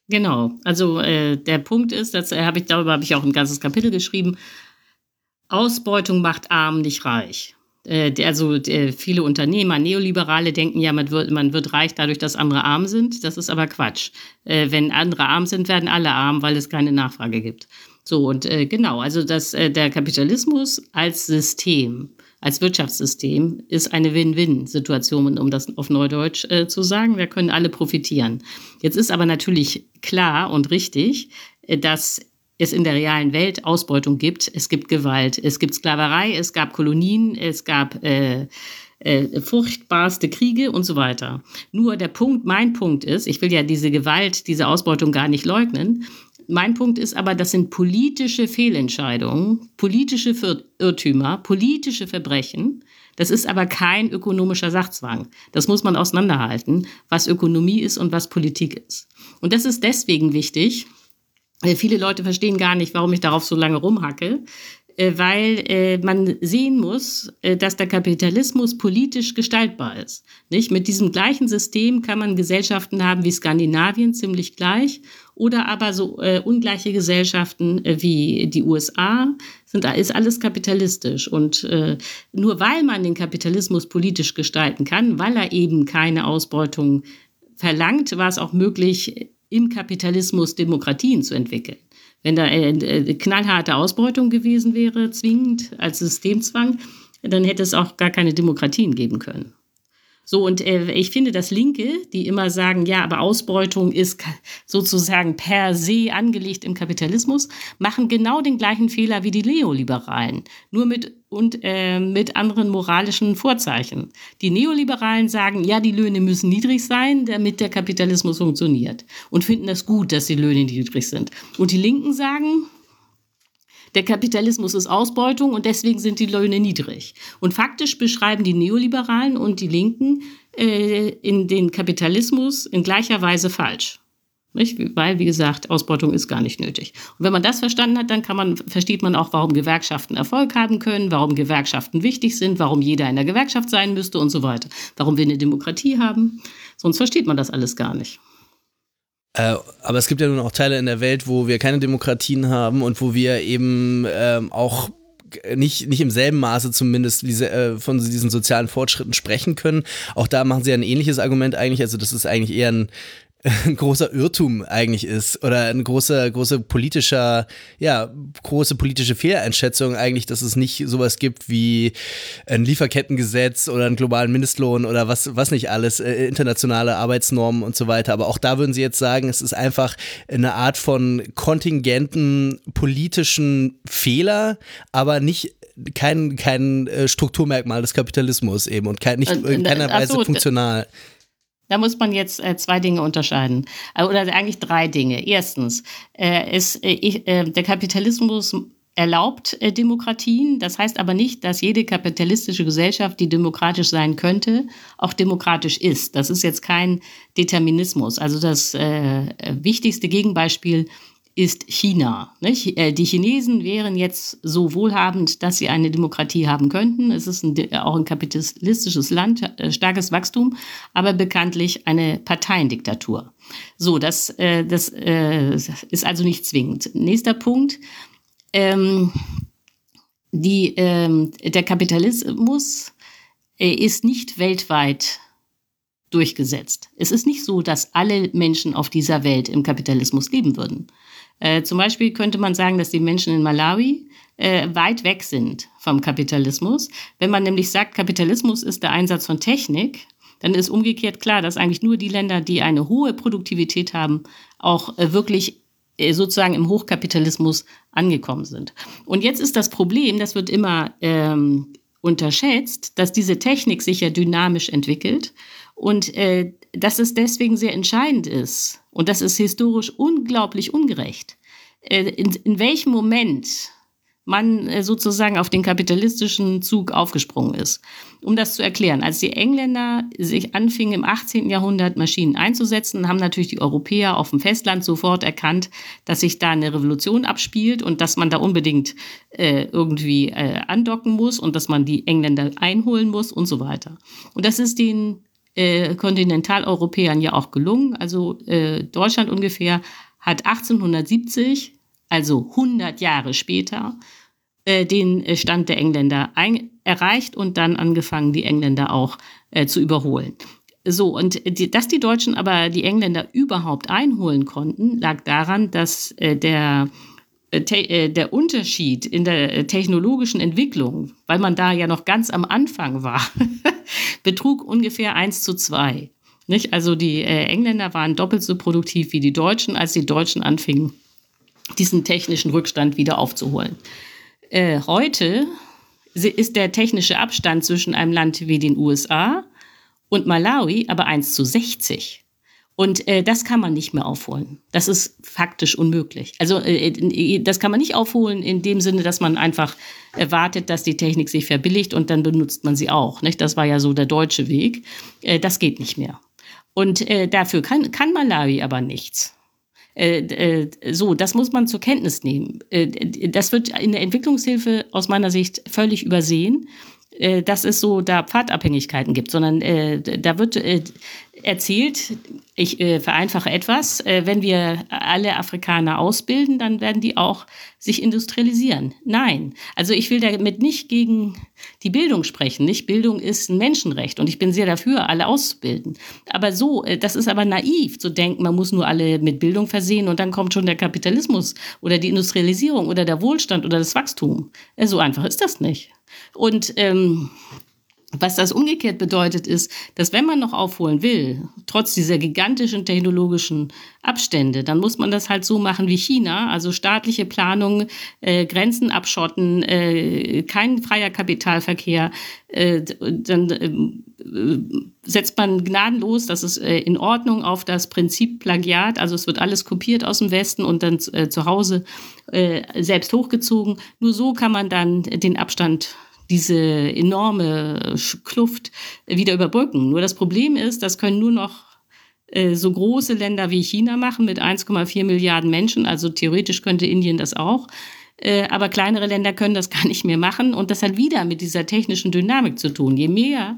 Genau, also äh, der Punkt ist, das habe ich darüber habe ich auch ein ganzes Kapitel geschrieben. Ausbeutung macht arm, nicht reich. Äh, also äh, viele Unternehmer, Neoliberale denken ja, man wird, man wird reich dadurch, dass andere arm sind. Das ist aber Quatsch. Äh, wenn andere arm sind, werden alle arm, weil es keine Nachfrage gibt. So, und genau, also das, der Kapitalismus als System, als Wirtschaftssystem ist eine Win-Win-Situation, um das auf Neudeutsch zu sagen. Da können alle profitieren. Jetzt ist aber natürlich klar und richtig, dass es in der realen Welt Ausbeutung gibt. Es gibt Gewalt, es gibt Sklaverei, es gab Kolonien, es gab äh, äh, furchtbarste Kriege und so weiter. Nur der Punkt, mein Punkt ist, ich will ja diese Gewalt, diese Ausbeutung gar nicht leugnen. Mein Punkt ist aber, das sind politische Fehlentscheidungen, politische Irrtümer, politische Verbrechen. Das ist aber kein ökonomischer Sachzwang. Das muss man auseinanderhalten, was Ökonomie ist und was Politik ist. Und das ist deswegen wichtig, viele Leute verstehen gar nicht, warum ich darauf so lange rumhacke, weil äh, man sehen muss, dass der Kapitalismus politisch gestaltbar ist. Nicht? Mit diesem gleichen System kann man Gesellschaften haben wie Skandinavien, ziemlich gleich, oder aber so ungleiche Gesellschaften wie die USA, sind, ist alles kapitalistisch. Und nur weil man den Kapitalismus politisch gestalten kann, weil er eben keine Ausbeutung verlangt, war es auch möglich, im Kapitalismus Demokratien zu entwickeln. Wenn da eine äh, knallharte Ausbeutung gewesen wäre, zwingend als Systemzwang, dann hätte es auch gar keine Demokratien geben können. So, und äh, ich finde, dass Linke, die immer sagen, ja, aber Ausbeutung ist sozusagen per se angelegt im Kapitalismus, machen genau den gleichen Fehler wie die Neoliberalen, nur mit, und, äh, mit anderen moralischen Vorzeichen. Die Neoliberalen sagen, ja, die Löhne müssen niedrig sein, damit der Kapitalismus funktioniert und finden das gut, dass die Löhne niedrig sind. Und die Linken sagen, der Kapitalismus ist Ausbeutung und deswegen sind die Löhne niedrig. Und faktisch beschreiben die Neoliberalen und die Linken äh, in den Kapitalismus in gleicher Weise falsch. Nicht? Weil, wie gesagt, Ausbeutung ist gar nicht nötig. Und wenn man das verstanden hat, dann kann man, versteht man auch, warum Gewerkschaften Erfolg haben können, warum Gewerkschaften wichtig sind, warum jeder in der Gewerkschaft sein müsste und so weiter. Warum wir eine Demokratie haben. Sonst versteht man das alles gar nicht. Äh, aber es gibt ja nun auch Teile in der Welt, wo wir keine Demokratien haben und wo wir eben ähm, auch nicht, nicht im selben Maße zumindest diese, äh, von diesen sozialen Fortschritten sprechen können. Auch da machen sie ein ähnliches Argument eigentlich. Also das ist eigentlich eher ein, ein großer Irrtum eigentlich ist oder ein großer, großer politischer, ja, große politische Fehleinschätzung eigentlich, dass es nicht sowas gibt wie ein Lieferkettengesetz oder einen globalen Mindestlohn oder was, was nicht alles, äh, internationale Arbeitsnormen und so weiter. Aber auch da würden Sie jetzt sagen, es ist einfach eine Art von kontingenten politischen Fehler, aber nicht kein, kein äh, Strukturmerkmal des Kapitalismus eben und kein, nicht in keiner Weise so, funktional. Da muss man jetzt äh, zwei Dinge unterscheiden. Äh, oder eigentlich drei Dinge. Erstens, äh, ist, äh, äh, der Kapitalismus erlaubt äh, Demokratien. Das heißt aber nicht, dass jede kapitalistische Gesellschaft, die demokratisch sein könnte, auch demokratisch ist. Das ist jetzt kein Determinismus. Also das wichtigste Gegenbeispiel ist China. Nicht? Äh, die Chinesen wären jetzt so wohlhabend, dass sie eine Demokratie haben könnten. Es ist ein, auch ein kapitalistisches Land, äh, starkes Wachstum, aber bekanntlich eine Parteiendiktatur. So, das, äh, das ist also nicht zwingend. Nächster Punkt. Ähm, die, ähm, der Kapitalismus ist nicht weltweit durchgesetzt. Es ist nicht so, dass alle Menschen auf dieser Welt im Kapitalismus leben würden. Äh, zum Beispiel könnte man sagen, dass die Menschen in Malawi äh, weit weg sind vom Kapitalismus. Wenn man nämlich sagt, Kapitalismus ist der Einsatz von Technik, dann ist umgekehrt klar, dass eigentlich nur die Länder, die eine hohe Produktivität haben, auch äh, wirklich äh, sozusagen im Hochkapitalismus angekommen sind. Und jetzt ist das Problem, das wird immer ähm, unterschätzt, dass diese Technik sich ja dynamisch entwickelt und äh, dass es deswegen sehr entscheidend ist und das ist historisch unglaublich ungerecht. Äh, in, in welchem Moment man äh, sozusagen auf den kapitalistischen Zug aufgesprungen ist. Um das zu erklären, als die Engländer sich anfingen im 18. Jahrhundert Maschinen einzusetzen, haben natürlich die Europäer auf dem Festland sofort erkannt, dass sich da eine Revolution abspielt und dass man da unbedingt äh, irgendwie äh, andocken muss und dass man die Engländer einholen muss und so weiter. Und das ist den äh, Kontinentaleuropäern ja auch gelungen. Also äh, Deutschland ungefähr hat 1870 also 100 Jahre später, äh, den äh, Stand der Engländer ein, erreicht und dann angefangen, die Engländer auch äh, zu überholen. So, und die, dass die Deutschen aber die Engländer überhaupt einholen konnten, lag daran, dass der, der Unterschied in der technologischen Entwicklung, weil man da ja noch ganz am Anfang war, betrug ungefähr 1 zu 2. Nicht? Also die Engländer waren doppelt so produktiv wie die Deutschen, als die Deutschen anfingen, diesen technischen Rückstand wieder aufzuholen. Äh, heute ist der technische Abstand zwischen einem Land wie den USA und Malawi aber 1 zu 60. Und äh, das kann man nicht mehr aufholen. Das ist faktisch unmöglich. Also äh, äh, das kann man nicht aufholen in dem Sinne, dass man einfach erwartet, dass die Technik sich verbilligt und dann benutzt man sie auch. Nicht? Das war ja so der deutsche Weg. Äh, das geht nicht mehr. Und äh, dafür kann, kann Malawi aber nichts. Äh, äh, so, das muss man zur Kenntnis nehmen. Das wird in der Entwicklungshilfe aus meiner Sicht völlig übersehen, dass es so da Pfadabhängigkeiten gibt, sondern da wird erzählt, ich äh, vereinfache etwas, äh, wenn wir alle Afrikaner ausbilden, dann werden die auch sich industrialisieren. Nein, also ich will damit nicht gegen die Bildung sprechen. Nicht Bildung ist ein Menschenrecht und ich bin sehr dafür, alle auszubilden. Aber so, äh, das ist aber naiv zu denken, man muss nur alle mit Bildung versehen und dann kommt schon der Kapitalismus oder die Industrialisierung oder der Wohlstand oder das Wachstum. Äh, so einfach ist das nicht. Und ähm, was das umgekehrt bedeutet, ist, dass wenn man noch aufholen will, trotz dieser gigantischen technologischen Abstände, dann muss man das halt so machen wie China, also staatliche Planung, äh, Grenzen abschotten, äh, kein freier Kapitalverkehr, äh, dann äh, setzt man gnadenlos, das ist äh, in Ordnung, auf das Prinzip Plagiat, also es wird alles kopiert aus dem Westen und dann äh, zu Hause selbst hochgezogen. Nur so kann man dann den Abstand diese enorme Kluft wieder überbrücken. Nur das Problem ist, das können nur noch äh, so große Länder wie China machen mit 1,4 Milliarden Menschen. Also theoretisch könnte Indien das auch. Äh, aber kleinere Länder können das gar nicht mehr machen. Und das hat wieder mit dieser technischen Dynamik zu tun. Je mehr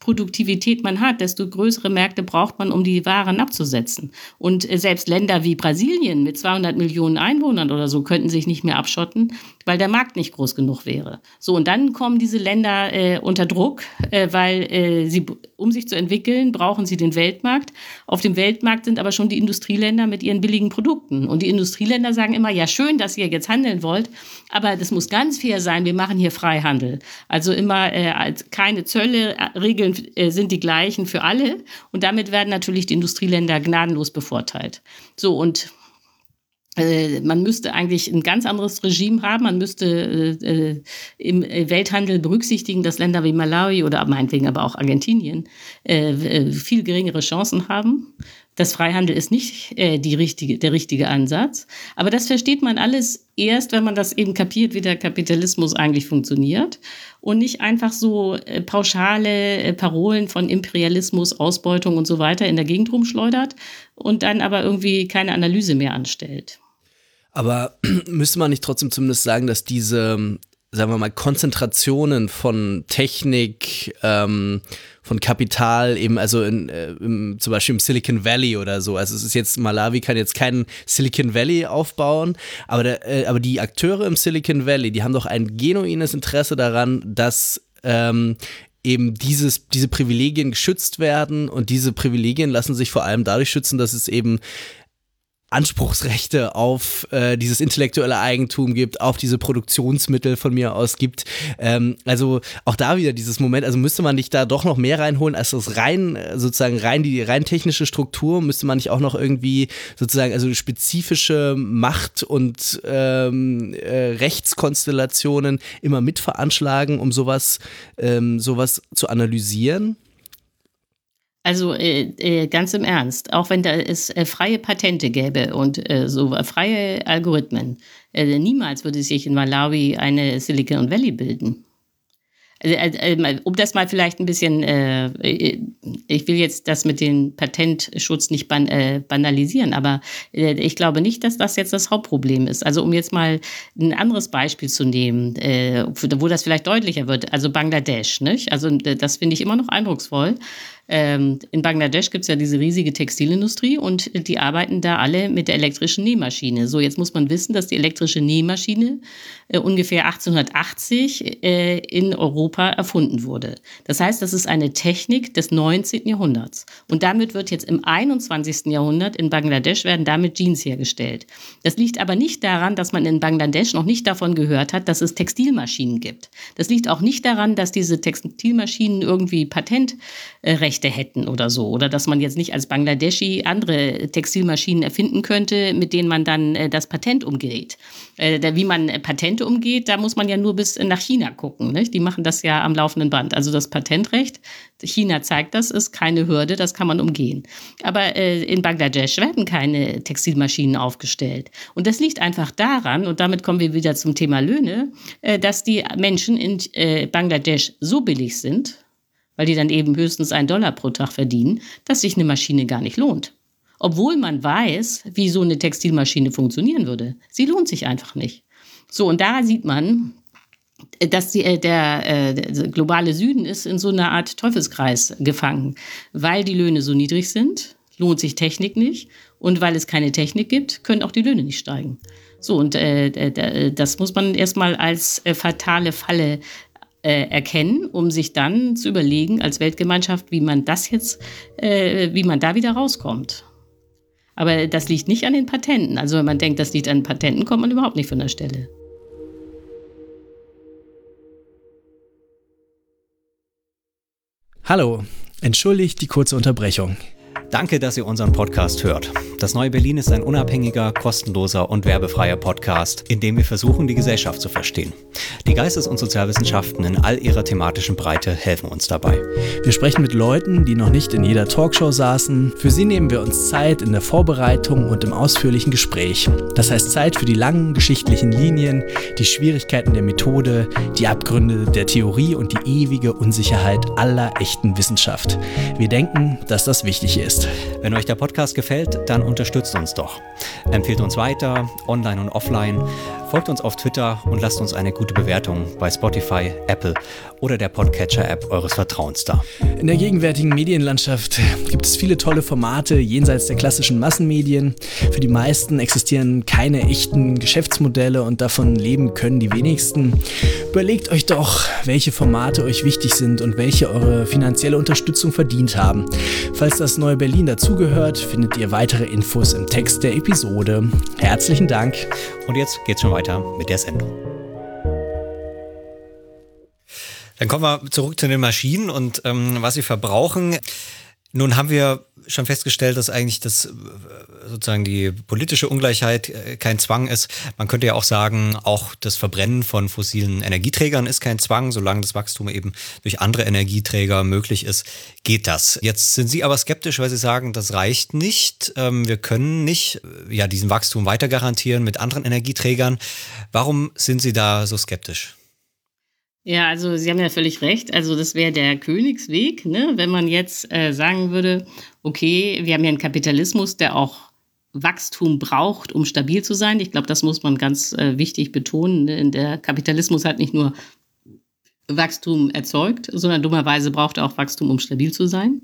Produktivität man hat, desto größere Märkte braucht man, um die Waren abzusetzen. Und äh, selbst Länder wie Brasilien mit 200 Millionen Einwohnern oder so könnten sich nicht mehr abschotten, weil der Markt nicht groß genug wäre. So, und dann kommen diese Länder äh, unter Druck, äh, weil äh, sie, um sich zu entwickeln, brauchen sie den Weltmarkt. Auf dem Weltmarkt sind aber schon die Industrieländer mit ihren billigen Produkten. Und die Industrieländer sagen immer, ja, schön, dass ihr jetzt handeln wollt, aber das muss ganz fair sein, wir machen hier Freihandel. Also immer äh, keine Zölle, äh, Regeln Regeln äh, sind die gleichen für alle und damit werden natürlich die Industrieländer gnadenlos bevorteilt. So und äh, man müsste eigentlich ein ganz anderes Regime haben. Man müsste äh, äh im Welthandel berücksichtigen, dass Länder wie Malawi oder meinetwegen aber auch Argentinien äh, viel geringere Chancen haben. Das Freihandel ist nicht äh, die richtige, der richtige Ansatz. Aber das versteht man alles erst, wenn man das eben kapiert, wie der Kapitalismus eigentlich funktioniert und nicht einfach so äh, pauschale äh, Parolen von Imperialismus, Ausbeutung und so weiter in der Gegend rumschleudert und dann aber irgendwie keine Analyse mehr anstellt. Aber müsste man nicht trotzdem zumindest sagen, dass diese sagen wir mal, Konzentrationen von Technik, ähm, von Kapital, eben also in, äh, im, zum Beispiel im Silicon Valley oder so. Also es ist jetzt, Malawi kann jetzt keinen Silicon Valley aufbauen, aber, der, äh, aber die Akteure im Silicon Valley, die haben doch ein genuines Interesse daran, dass ähm, eben dieses, diese Privilegien geschützt werden und diese Privilegien lassen sich vor allem dadurch schützen, dass es eben Anspruchsrechte auf äh, dieses intellektuelle Eigentum gibt, auf diese Produktionsmittel von mir aus gibt. Ähm, also auch da wieder dieses Moment, also müsste man nicht da doch noch mehr reinholen, als das rein, sozusagen rein die rein technische Struktur, müsste man nicht auch noch irgendwie sozusagen, also spezifische Macht- und ähm, äh, Rechtskonstellationen immer mit veranschlagen, um sowas, ähm, sowas zu analysieren? Also äh, äh, ganz im Ernst, auch wenn da es äh, freie Patente gäbe und äh, so freie Algorithmen, äh, niemals würde sich in Malawi eine Silicon Valley bilden. Also, äh, um das mal vielleicht ein bisschen, ich will jetzt das mit dem Patentschutz nicht ban banalisieren, aber ich glaube nicht, dass das jetzt das Hauptproblem ist. Also um jetzt mal ein anderes Beispiel zu nehmen, wo das vielleicht deutlicher wird, also Bangladesch, nicht? Also das finde ich immer noch eindrucksvoll. Ähm, in Bangladesch gibt es ja diese riesige Textilindustrie und die arbeiten da alle mit der elektrischen Nähmaschine. So, jetzt muss man wissen, dass die elektrische Nähmaschine äh, ungefähr 1880 äh, in Europa erfunden wurde. Das heißt, das ist eine Technik des 19. Jahrhunderts. Und damit wird jetzt im 21. Jahrhundert in Bangladesch werden damit Jeans hergestellt. Das liegt aber nicht daran, dass man in Bangladesch noch nicht davon gehört hat, dass es Textilmaschinen gibt. Das liegt auch nicht daran, dass diese Textilmaschinen irgendwie Patentrecht Rechte hätten oder so. Oder dass man jetzt nicht als Bangladeschi andere Textilmaschinen erfinden könnte, mit denen man dann äh, das Patent umgeht. Äh, wie man Patente umgeht, da muss man ja nur bis nach China gucken. Nicht? Die machen das ja am laufenden Band. Also das Patentrecht, China zeigt das, ist keine Hürde, das kann man umgehen. Aber äh, in Bangladesch werden keine Textilmaschinen aufgestellt. Und das liegt einfach daran, und damit kommen wir wieder zum Thema Löhne, äh, dass die Menschen in äh, Bangladesch so billig sind, weil die dann eben höchstens einen Dollar pro Tag verdienen, dass sich eine Maschine gar nicht lohnt. Obwohl man weiß, wie so eine Textilmaschine funktionieren würde. Sie lohnt sich einfach nicht. So, und da sieht man, dass die, äh, der, äh, der, globale Süden ist in so einer Art Teufelskreis gefangen. Weil die Löhne so niedrig sind, lohnt sich Technik nicht. Und weil es keine Technik gibt, können auch die Löhne nicht steigen. So, und äh, das muss man erstmal als äh, fatale Falle äh, erkennen, um sich dann zu überlegen als Weltgemeinschaft, wie man das jetzt, äh, wie man da wieder rauskommt. Aber das liegt nicht an den Patenten. Also wenn man denkt, das liegt an Patenten, kommt man überhaupt nicht von der Stelle. Hallo, entschuldigt die kurze Unterbrechung. Danke, dass ihr unseren Podcast hört. Das Neue Berlin ist ein unabhängiger, kostenloser und werbefreier Podcast, in dem wir versuchen, die Gesellschaft zu verstehen. Die Geistes- und Sozialwissenschaften in all ihrer thematischen Breite helfen uns dabei. Wir sprechen mit Leuten, die noch nicht in jeder Talkshow saßen. Für sie nehmen wir uns Zeit in der Vorbereitung und im ausführlichen Gespräch. Das heißt Zeit für die langen geschichtlichen Linien, die Schwierigkeiten der Methode, die Abgründe der Theorie und die ewige Unsicherheit aller echten Wissenschaft. Wir denken, dass das wichtig ist ist. Wenn euch der Podcast gefällt, dann unterstützt uns doch. Empfehlt uns weiter, online und offline. Folgt uns auf Twitter und lasst uns eine gute Bewertung bei Spotify, Apple oder der Podcatcher-App eures Vertrauens da. In der gegenwärtigen Medienlandschaft gibt es viele tolle Formate jenseits der klassischen Massenmedien. Für die meisten existieren keine echten Geschäftsmodelle und davon leben können die wenigsten. Überlegt euch doch, welche Formate euch wichtig sind und welche eure finanzielle Unterstützung verdient haben. Falls das neue Berlin dazugehört, findet ihr weitere Infos im Text der Episode. Herzlichen Dank. Und jetzt geht's schon weiter mit der Sendung. Dann kommen wir zurück zu den Maschinen und ähm, was sie verbrauchen. Nun haben wir schon festgestellt, dass eigentlich das äh, sozusagen die politische Ungleichheit äh, kein Zwang ist. Man könnte ja auch sagen, auch das Verbrennen von fossilen Energieträgern ist kein Zwang. Solange das Wachstum eben durch andere Energieträger möglich ist, geht das. Jetzt sind Sie aber skeptisch, weil Sie sagen, das reicht nicht. Ähm, wir können nicht äh, ja diesen Wachstum weiter garantieren mit anderen Energieträgern. Warum sind Sie da so skeptisch? Ja, also Sie haben ja völlig recht. Also das wäre der Königsweg, ne? wenn man jetzt äh, sagen würde, okay, wir haben ja einen Kapitalismus, der auch Wachstum braucht, um stabil zu sein. Ich glaube, das muss man ganz äh, wichtig betonen. Ne? Der Kapitalismus hat nicht nur Wachstum erzeugt, sondern dummerweise braucht er auch Wachstum, um stabil zu sein.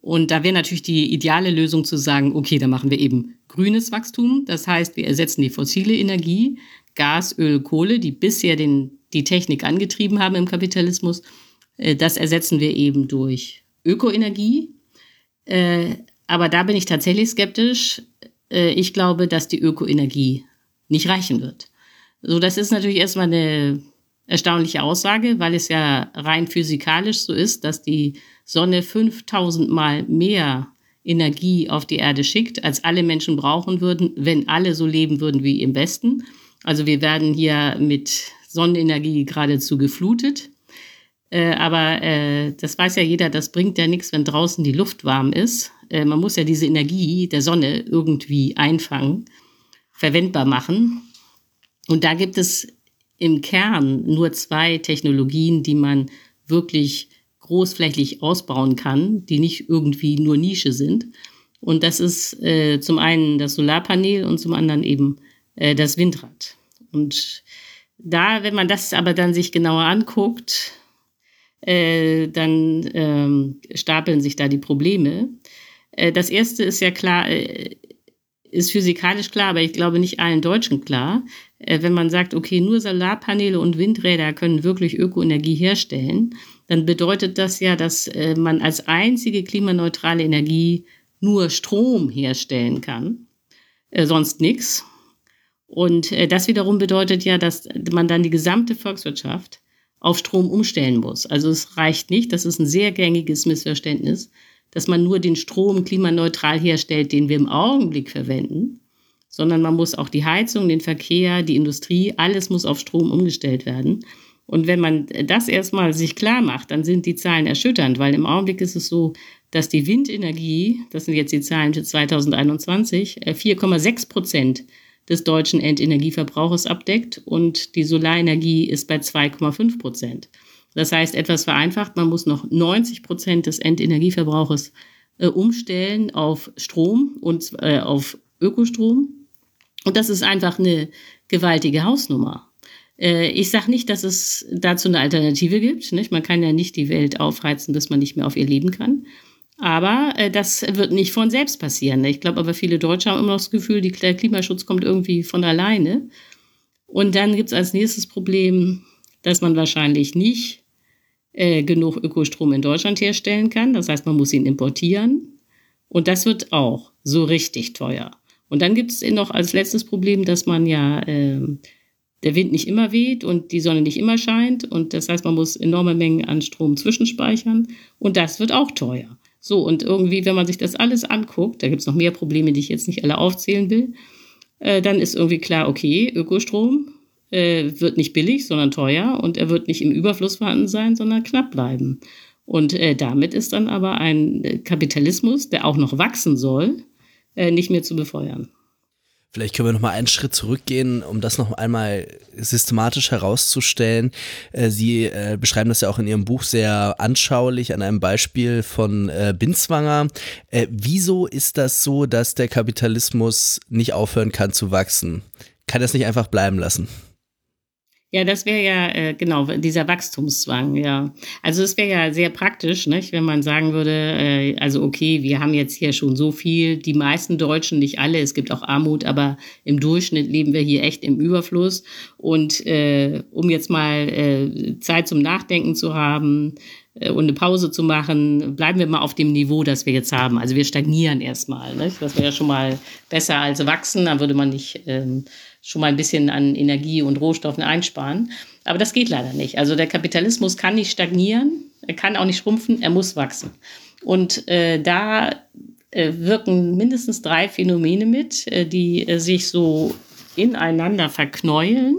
Und da wäre natürlich die ideale Lösung zu sagen, okay, dann machen wir eben grünes Wachstum. Das heißt, wir ersetzen die fossile Energie, Gas, Öl, Kohle, die bisher den die Technik angetrieben haben im Kapitalismus. Äh, das ersetzen wir eben durch Ökoenergie. Äh, aber da bin ich tatsächlich skeptisch, äh, ich glaube, dass die Ökoenergie nicht reichen wird. So, das ist natürlich erstmal eine erstaunliche Aussage, weil es ja rein physikalisch so ist, dass die Sonne 5000 Mal mehr Energie auf die Erde schickt, als alle Menschen brauchen würden, wenn alle so leben würden wie im Westen. Also wir werden hier mit Sonnenenergie geradezu geflutet. Äh, aber äh, das weiß ja jeder, das bringt ja nichts, wenn draußen die Luft warm ist. Äh, man muss ja diese Energie der Sonne irgendwie einfangen, verwendbar machen. Und da gibt es im Kern nur zwei Technologien, die man wirklich großflächig ausbauen kann, die nicht irgendwie nur Nische sind. Und das ist äh, zum einen das Solarpanel und zum anderen eben äh, das Windrad. Und da, wenn man das aber dann sich genauer anguckt, äh, dann ähm, stapeln sich da die Probleme. Äh, das erste ist ja klar, äh, ist physikalisch klar, aber ich glaube nicht allen Deutschen klar. Äh, wenn man sagt, okay, nur Solarpaneele und Windräder können wirklich Ökoenergie herstellen, dann bedeutet das ja, dass äh, man als einzige klimaneutrale Energie nur Strom herstellen kann, äh, sonst nichts. Und äh, das wiederum bedeutet ja, dass man dann die gesamte Volkswirtschaft auf Strom umstellen muss. Also es reicht nicht, das ist ein sehr gängiges Missverständnis, dass man nur den Strom klimaneutral herstellt, den wir im Augenblick verwenden, sondern man muss auch die Heizung, den Verkehr, die Industrie, alles muss auf Strom umgestellt werden. Und wenn man das erstmal sich klar macht, dann sind die Zahlen erschütternd, weil im Augenblick ist es so, dass die Windenergie, das sind jetzt die Zahlen für 2021, 4,6 äh, Prozent des deutschen Endenergieverbrauches abdeckt und die Solarenergie ist bei 2,5 Prozent. Das heißt, etwas vereinfacht, man muss noch 90 Prozent des Endenergieverbrauches äh, umstellen auf Strom und äh, auf Ökostrom. Und das ist einfach eine gewaltige Hausnummer. Äh, ich sage nicht, dass es dazu eine Alternative gibt. Nicht? Man kann ja nicht die Welt aufheizen, bis man nicht mehr auf ihr leben kann. Aber äh, das wird nicht von selbst passieren. Ich glaube aber, viele Deutsche haben immer noch das Gefühl, die, der Klimaschutz kommt irgendwie von alleine. Und dann gibt es als nächstes Problem, dass man wahrscheinlich nicht äh, genug Ökostrom in Deutschland herstellen kann. Das heißt, man muss ihn importieren. Und das wird auch so richtig teuer. Und dann gibt es noch als letztes Problem, dass man ja äh, der Wind nicht immer weht und die Sonne nicht immer scheint. Und das heißt, man muss enorme Mengen an Strom zwischenspeichern. Und das wird auch teuer. So, und irgendwie, wenn man sich das alles anguckt, da gibt es noch mehr Probleme, die ich jetzt nicht alle aufzählen will, äh, dann ist irgendwie klar, okay, Ökostrom äh, wird nicht billig, sondern teuer und er wird nicht im Überfluss vorhanden sein, sondern knapp bleiben. Und äh, damit ist dann aber ein Kapitalismus, der auch noch wachsen soll, äh, nicht mehr zu befeuern. Vielleicht können wir noch mal einen Schritt zurückgehen, um das noch einmal systematisch herauszustellen. Äh, Sie äh, beschreiben das ja auch in Ihrem Buch sehr anschaulich an einem Beispiel von äh, Binswanger. Wieso ist das so, dass der Kapitalismus nicht aufhören kann zu wachsen? Kann das nicht einfach bleiben lassen? Ja, das wäre ja äh, genau dieser Wachstumszwang, ja. Also es wäre ja sehr praktisch, nicht, wenn man sagen würde, äh, also okay, wir haben jetzt hier schon so viel, die meisten Deutschen, nicht alle, es gibt auch Armut, aber im Durchschnitt leben wir hier echt im Überfluss. Und äh, um jetzt mal äh, Zeit zum Nachdenken zu haben, äh, und eine Pause zu machen, bleiben wir mal auf dem Niveau, das wir jetzt haben. Also wir stagnieren erstmal. Nicht? Das wäre ja schon mal besser als wachsen, dann würde man nicht ähm, schon mal ein bisschen an Energie und Rohstoffen einsparen. Aber das geht leider nicht. Also der Kapitalismus kann nicht stagnieren, er kann auch nicht schrumpfen, er muss wachsen. Und äh, da äh, wirken mindestens drei Phänomene mit, äh, die äh, sich so ineinander verknäueln.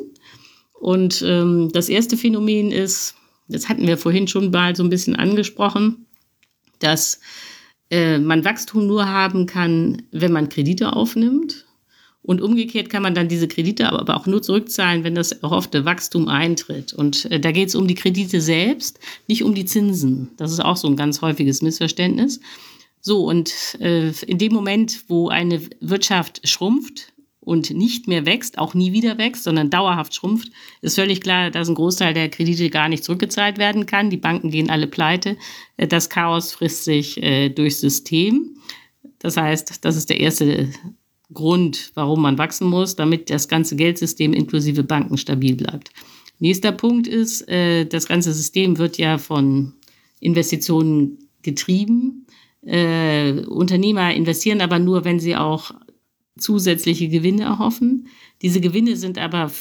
Und ähm, das erste Phänomen ist, das hatten wir vorhin schon mal so ein bisschen angesprochen, dass äh, man Wachstum nur haben kann, wenn man Kredite aufnimmt. Und umgekehrt kann man dann diese Kredite aber auch nur zurückzahlen, wenn das erhoffte Wachstum eintritt. Und äh, da geht es um die Kredite selbst, nicht um die Zinsen. Das ist auch so ein ganz häufiges Missverständnis. So, und äh, in dem Moment, wo eine Wirtschaft schrumpft und nicht mehr wächst, auch nie wieder wächst, sondern dauerhaft schrumpft, ist völlig klar, dass ein Großteil der Kredite gar nicht zurückgezahlt werden kann. Die Banken gehen alle pleite. Äh, das Chaos frisst sich äh, durchs System. Das heißt, das ist der erste Grund, warum man wachsen muss, damit das ganze Geldsystem inklusive Banken stabil bleibt. Nächster Punkt ist, äh, das ganze System wird ja von Investitionen getrieben. Äh, Unternehmer investieren aber nur, wenn sie auch zusätzliche Gewinne erhoffen. Diese Gewinne sind aber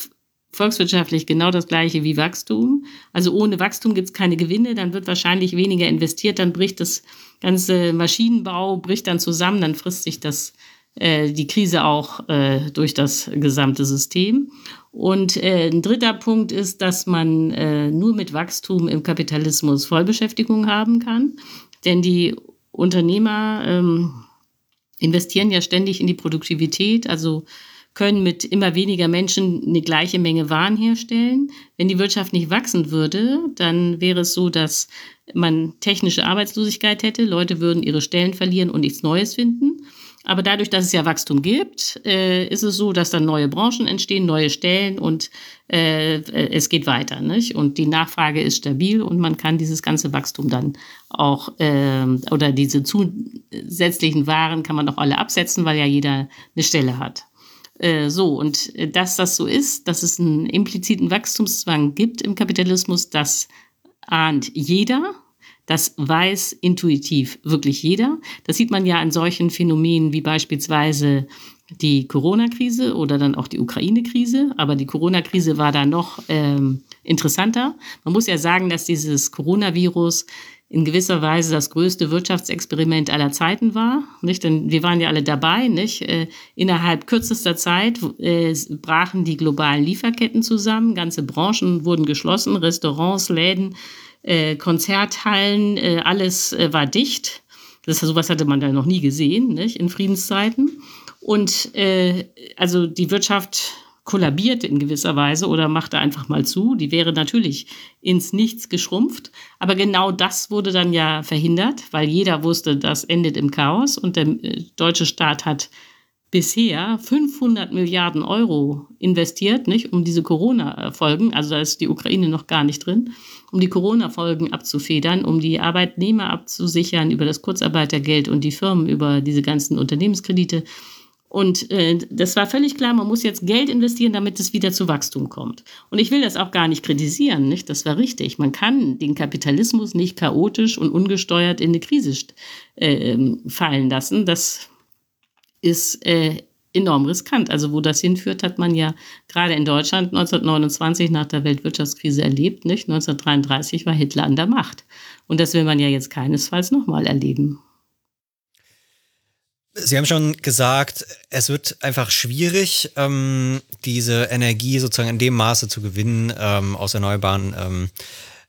volkswirtschaftlich genau das gleiche wie Wachstum. Also ohne Wachstum gibt es keine Gewinne, dann wird wahrscheinlich weniger investiert, dann bricht das ganze Maschinenbau, bricht dann zusammen, dann frisst sich das, äh, die Krise auch äh, durch das gesamte System. Und äh, ein dritter Punkt ist, dass man äh, nur mit Wachstum im Kapitalismus Vollbeschäftigung haben kann. Denn die Unternehmer ähm, investieren ja ständig in die Produktivität, also können mit immer weniger Menschen eine gleiche Menge Waren herstellen. Wenn die Wirtschaft nicht wachsen würde, dann wäre es so, dass man technische Arbeitslosigkeit hätte, Leute würden ihre Stellen verlieren und nichts Neues finden. Aber dadurch, dass es ja Wachstum gibt, äh, ist es so, dass dann neue Branchen entstehen, neue Stellen und äh, es geht weiter. Nicht? Und die Nachfrage ist stabil und man kann dieses ganze Wachstum dann auch äh, oder diese zusätzlichen Waren kann man auch alle absetzen, weil ja jeder eine Stelle hat. Äh, so, und äh, dass das so ist, dass es einen impliziten Wachstumszwang gibt im Kapitalismus, das ahnt jeder. Das weiß intuitiv wirklich jeder. Das sieht man ja an solchen Phänomenen wie beispielsweise die Corona-Krise oder dann auch die Ukraine-Krise. Aber die Corona-Krise war da noch ähm, interessanter. Man muss ja sagen, dass dieses Coronavirus in gewisser Weise das größte Wirtschaftsexperiment aller Zeiten war, nicht? Denn wir waren ja alle dabei, nicht? Äh, innerhalb kürzester Zeit äh, brachen die globalen Lieferketten zusammen, ganze Branchen wurden geschlossen, Restaurants, Läden, äh, Konzerthallen, äh, alles äh, war dicht. Das sowas hatte man da noch nie gesehen, nicht? In Friedenszeiten. Und äh, also die Wirtschaft kollabierte in gewisser Weise oder machte einfach mal zu. Die wäre natürlich ins Nichts geschrumpft. Aber genau das wurde dann ja verhindert, weil jeder wusste, das endet im Chaos. Und der äh, deutsche Staat hat bisher 500 Milliarden Euro investiert, nicht, um diese Corona-Folgen, also da ist die Ukraine noch gar nicht drin, um die Corona-Folgen abzufedern, um die Arbeitnehmer abzusichern über das Kurzarbeitergeld und die Firmen über diese ganzen Unternehmenskredite. Und äh, das war völlig klar, man muss jetzt Geld investieren, damit es wieder zu Wachstum kommt. Und ich will das auch gar nicht kritisieren, nicht? Das war richtig. Man kann den Kapitalismus nicht chaotisch und ungesteuert in eine Krise äh, ähm, fallen lassen. Das ist äh, enorm riskant. Also wo das hinführt, hat man ja gerade in Deutschland 1929 nach der Weltwirtschaftskrise erlebt. Nicht? 1933 war Hitler an der Macht. Und das will man ja jetzt keinesfalls nochmal erleben. Sie haben schon gesagt, es wird einfach schwierig, ähm, diese Energie sozusagen in dem Maße zu gewinnen ähm, aus erneuerbaren ähm,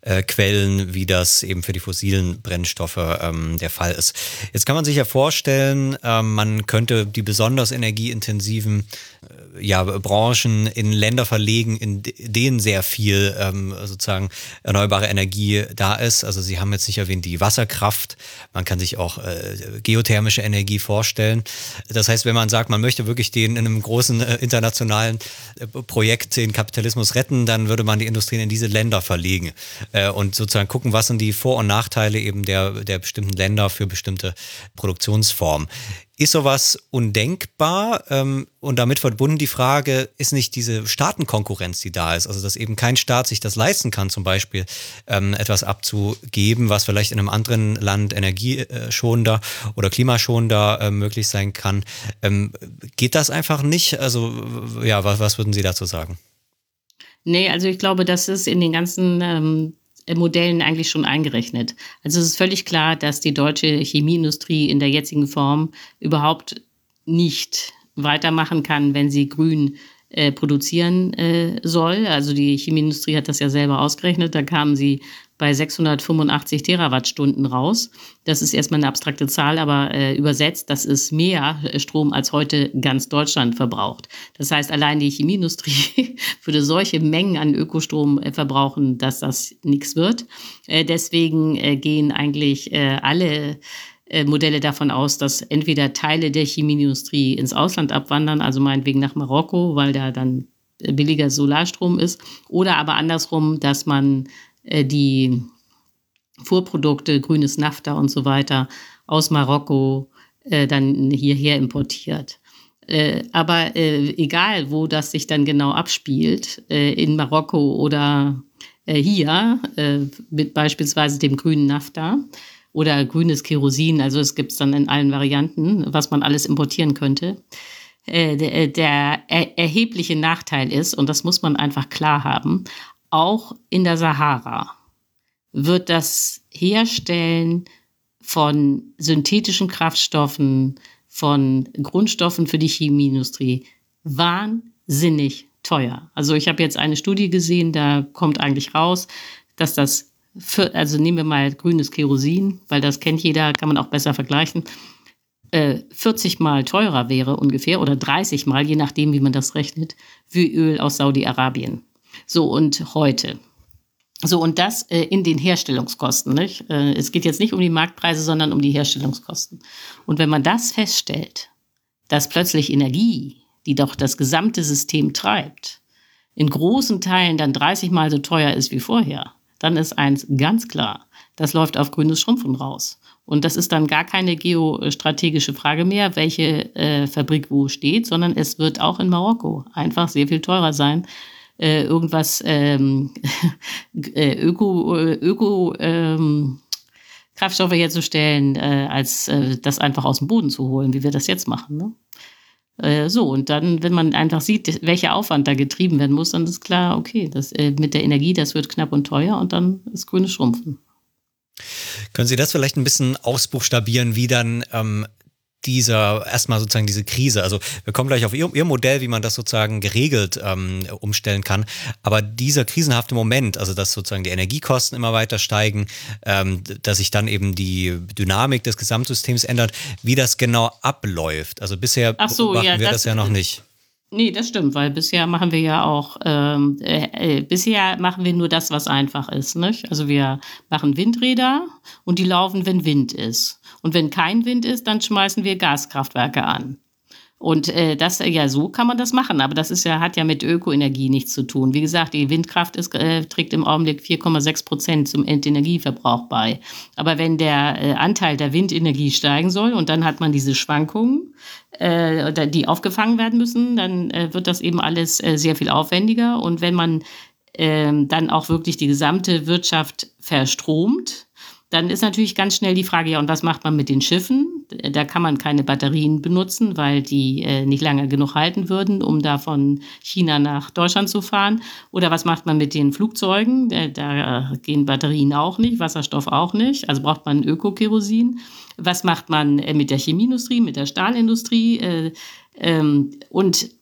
äh, Quellen, wie das eben für die fossilen Brennstoffe ähm, der Fall ist. Jetzt kann man sich ja vorstellen, ähm, man könnte die besonders energieintensiven äh, ja, Branchen in Länder verlegen, in denen sehr viel ähm, sozusagen erneuerbare Energie da ist. Also Sie haben jetzt nicht erwähnt die Wasserkraft, man kann sich auch äh, geothermische Energie vorstellen. Das heißt, wenn man sagt, man möchte wirklich den in einem großen äh, internationalen äh, Projekt den Kapitalismus retten, dann würde man die Industrien in diese Länder verlegen äh, und sozusagen gucken, was sind die Vor- und Nachteile eben der, der bestimmten Länder für bestimmte Produktionsformen. Ist sowas undenkbar? Ähm, und damit verbunden die Frage, ist nicht diese Staatenkonkurrenz, die da ist, also dass eben kein Staat sich das leisten kann, zum Beispiel ähm, etwas abzugeben, was vielleicht in einem anderen Land energieschonender oder klimaschonender äh, möglich sein kann. Ähm, geht das einfach nicht? Also ja, was, was würden Sie dazu sagen? Nee, also ich glaube, das ist in den ganzen ähm, Modellen eigentlich schon eingerechnet. Also es ist völlig klar, dass die deutsche Chemieindustrie in der jetzigen Form überhaupt nicht weitermachen kann, wenn sie grün äh, produzieren äh, soll. Also die Chemieindustrie hat das ja selber ausgerechnet. Da kamen sie bei 685 Terawattstunden raus. Das ist erstmal eine abstrakte Zahl, aber äh, übersetzt, das ist mehr Strom, als heute ganz Deutschland verbraucht. Das heißt, allein die Chemieindustrie würde solche Mengen an Ökostrom äh, verbrauchen, dass das nichts wird. Äh, deswegen äh, gehen eigentlich äh, alle äh, Modelle davon aus, dass entweder Teile der Chemieindustrie ins Ausland abwandern, also meinetwegen nach Marokko, weil da dann billiger Solarstrom ist, oder aber andersrum, dass man äh, die Vorprodukte, grünes Nafta und so weiter aus Marokko äh, dann hierher importiert. Äh, aber äh, egal, wo das sich dann genau abspielt, äh, in Marokko oder äh, hier, mit beispielsweise dem grünen Nafta oder grünes Kerosin, also es gibt es dann in allen Varianten, was man alles importieren könnte äh, der, der er erhebliche Nachteil ist, und das muss man einfach klar haben, auch in der Sahara wird das Herstellen von synthetischen Kraftstoffen, von Grundstoffen für die Chemieindustrie wahnsinnig teuer. Also ich habe jetzt eine Studie gesehen, da kommt eigentlich raus, dass das, für, also nehmen wir mal grünes Kerosin, weil das kennt jeder, kann man auch besser vergleichen, äh, 40 mal teurer wäre ungefähr oder 30 mal, je nachdem, wie man das rechnet, wie Öl aus Saudi-Arabien. So und heute. So, und das äh, in den Herstellungskosten. Nicht? Äh, es geht jetzt nicht um die Marktpreise, sondern um die Herstellungskosten. Und wenn man das feststellt, dass plötzlich Energie, die doch das gesamte System treibt, in großen Teilen dann 30 Mal so teuer ist wie vorher, dann ist eins ganz klar, das läuft auf grünes Schrumpfen raus. Und das ist dann gar keine geostrategische Frage mehr, welche äh, Fabrik wo steht, sondern es wird auch in Marokko einfach sehr viel teurer sein, äh, irgendwas ähm, äh, Öko, Öko ähm, Kraftstoffe herzustellen, äh, als äh, das einfach aus dem Boden zu holen, wie wir das jetzt machen. Ne? Äh, so, und dann, wenn man einfach sieht, welcher Aufwand da getrieben werden muss, dann ist klar, okay, das, äh, mit der Energie, das wird knapp und teuer und dann ist grünes Schrumpfen. Können Sie das vielleicht ein bisschen ausbuchstabieren, wie dann ähm, dieser, erstmal sozusagen diese Krise, also wir kommen gleich auf Ihr, Ihr Modell, wie man das sozusagen geregelt ähm, umstellen kann, aber dieser krisenhafte Moment, also dass sozusagen die Energiekosten immer weiter steigen, ähm, dass sich dann eben die Dynamik des Gesamtsystems ändert, wie das genau abläuft. Also bisher Ach so, beobachten ja, wir das, das ja noch nicht. Nee, das stimmt, weil bisher machen wir ja auch, ähm, äh, äh, bisher machen wir nur das, was einfach ist. Nicht? Also wir machen Windräder und die laufen, wenn Wind ist. Und wenn kein Wind ist, dann schmeißen wir Gaskraftwerke an. Und äh, das, ja, so kann man das machen, aber das ist ja, hat ja mit Ökoenergie nichts zu tun. Wie gesagt, die Windkraft ist, äh, trägt im Augenblick 4,6 Prozent zum Endenergieverbrauch bei. Aber wenn der äh, Anteil der Windenergie steigen soll und dann hat man diese Schwankungen, äh, die aufgefangen werden müssen, dann äh, wird das eben alles äh, sehr viel aufwendiger. Und wenn man äh, dann auch wirklich die gesamte Wirtschaft verstromt, dann ist natürlich ganz schnell die Frage, ja, und was macht man mit den Schiffen? Da kann man keine Batterien benutzen, weil die äh, nicht lange genug halten würden, um da von China nach Deutschland zu fahren. Oder was macht man mit den Flugzeugen? Da, da gehen Batterien auch nicht, Wasserstoff auch nicht. Also braucht man Ökokerosin. Was macht man äh, mit der Chemieindustrie, mit der Stahlindustrie? Äh, ähm, und äh, äh,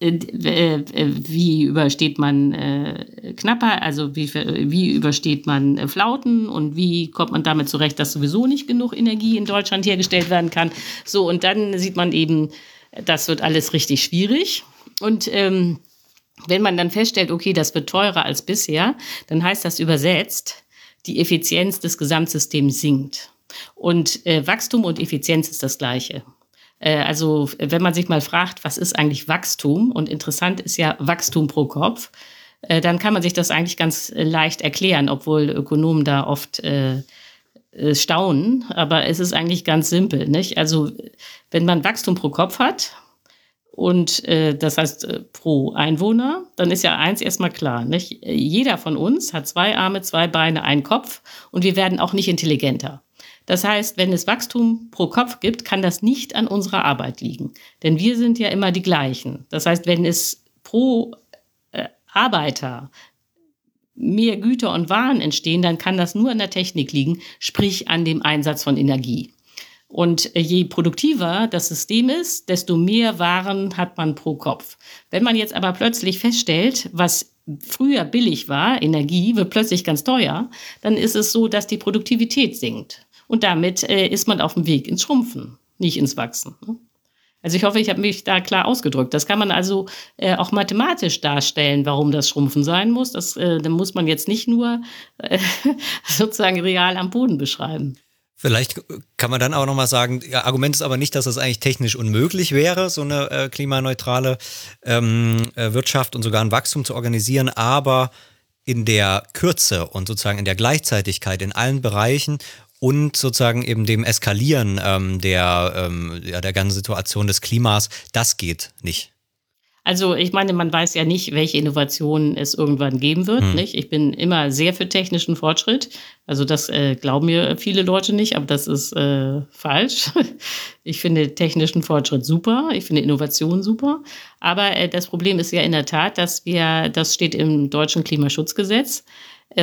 wie übersteht man äh, knapper, also wie, wie übersteht man äh, Flauten und wie kommt man damit zurecht, dass sowieso nicht genug Energie in Deutschland hergestellt werden kann. So, und dann sieht man eben, das wird alles richtig schwierig. Und ähm, wenn man dann feststellt, okay, das wird teurer als bisher, dann heißt das übersetzt, die Effizienz des Gesamtsystems sinkt. Und äh, Wachstum und Effizienz ist das gleiche. Äh, also wenn man sich mal fragt, was ist eigentlich Wachstum? Und interessant ist ja Wachstum pro Kopf. Äh, dann kann man sich das eigentlich ganz leicht erklären, obwohl Ökonomen da oft äh, staunen. Aber es ist eigentlich ganz simpel. Nicht? Also wenn man Wachstum pro Kopf hat, und äh, das heißt äh, pro Einwohner, dann ist ja eins erstmal klar. Nicht? Jeder von uns hat zwei Arme, zwei Beine, einen Kopf und wir werden auch nicht intelligenter. Das heißt, wenn es Wachstum pro Kopf gibt, kann das nicht an unserer Arbeit liegen. Denn wir sind ja immer die gleichen. Das heißt, wenn es pro äh, Arbeiter mehr Güter und Waren entstehen, dann kann das nur an der Technik liegen, sprich an dem Einsatz von Energie. Und äh, je produktiver das System ist, desto mehr Waren hat man pro Kopf. Wenn man jetzt aber plötzlich feststellt, was früher billig war, Energie wird plötzlich ganz teuer, dann ist es so, dass die Produktivität sinkt. Und damit äh, ist man auf dem Weg ins Schrumpfen, nicht ins Wachsen. Ne? Also ich hoffe, ich habe mich da klar ausgedrückt. Das kann man also äh, auch mathematisch darstellen, warum das Schrumpfen sein muss. Das äh, da muss man jetzt nicht nur äh, sozusagen real am Boden beschreiben. Vielleicht kann man dann auch nochmal sagen, ja, Argument ist aber nicht, dass das eigentlich technisch unmöglich wäre, so eine äh, klimaneutrale ähm, äh, Wirtschaft und sogar ein Wachstum zu organisieren, aber in der Kürze und sozusagen in der Gleichzeitigkeit in allen Bereichen und sozusagen eben dem Eskalieren ähm, der, ähm, ja, der ganzen Situation des Klimas, das geht nicht. Also ich meine, man weiß ja nicht, welche Innovationen es irgendwann geben wird. Hm. Nicht? Ich bin immer sehr für technischen Fortschritt. Also das äh, glauben mir viele Leute nicht, aber das ist äh, falsch. Ich finde technischen Fortschritt super. Ich finde Innovation super. Aber äh, das Problem ist ja in der Tat, dass wir, das steht im deutschen Klimaschutzgesetz,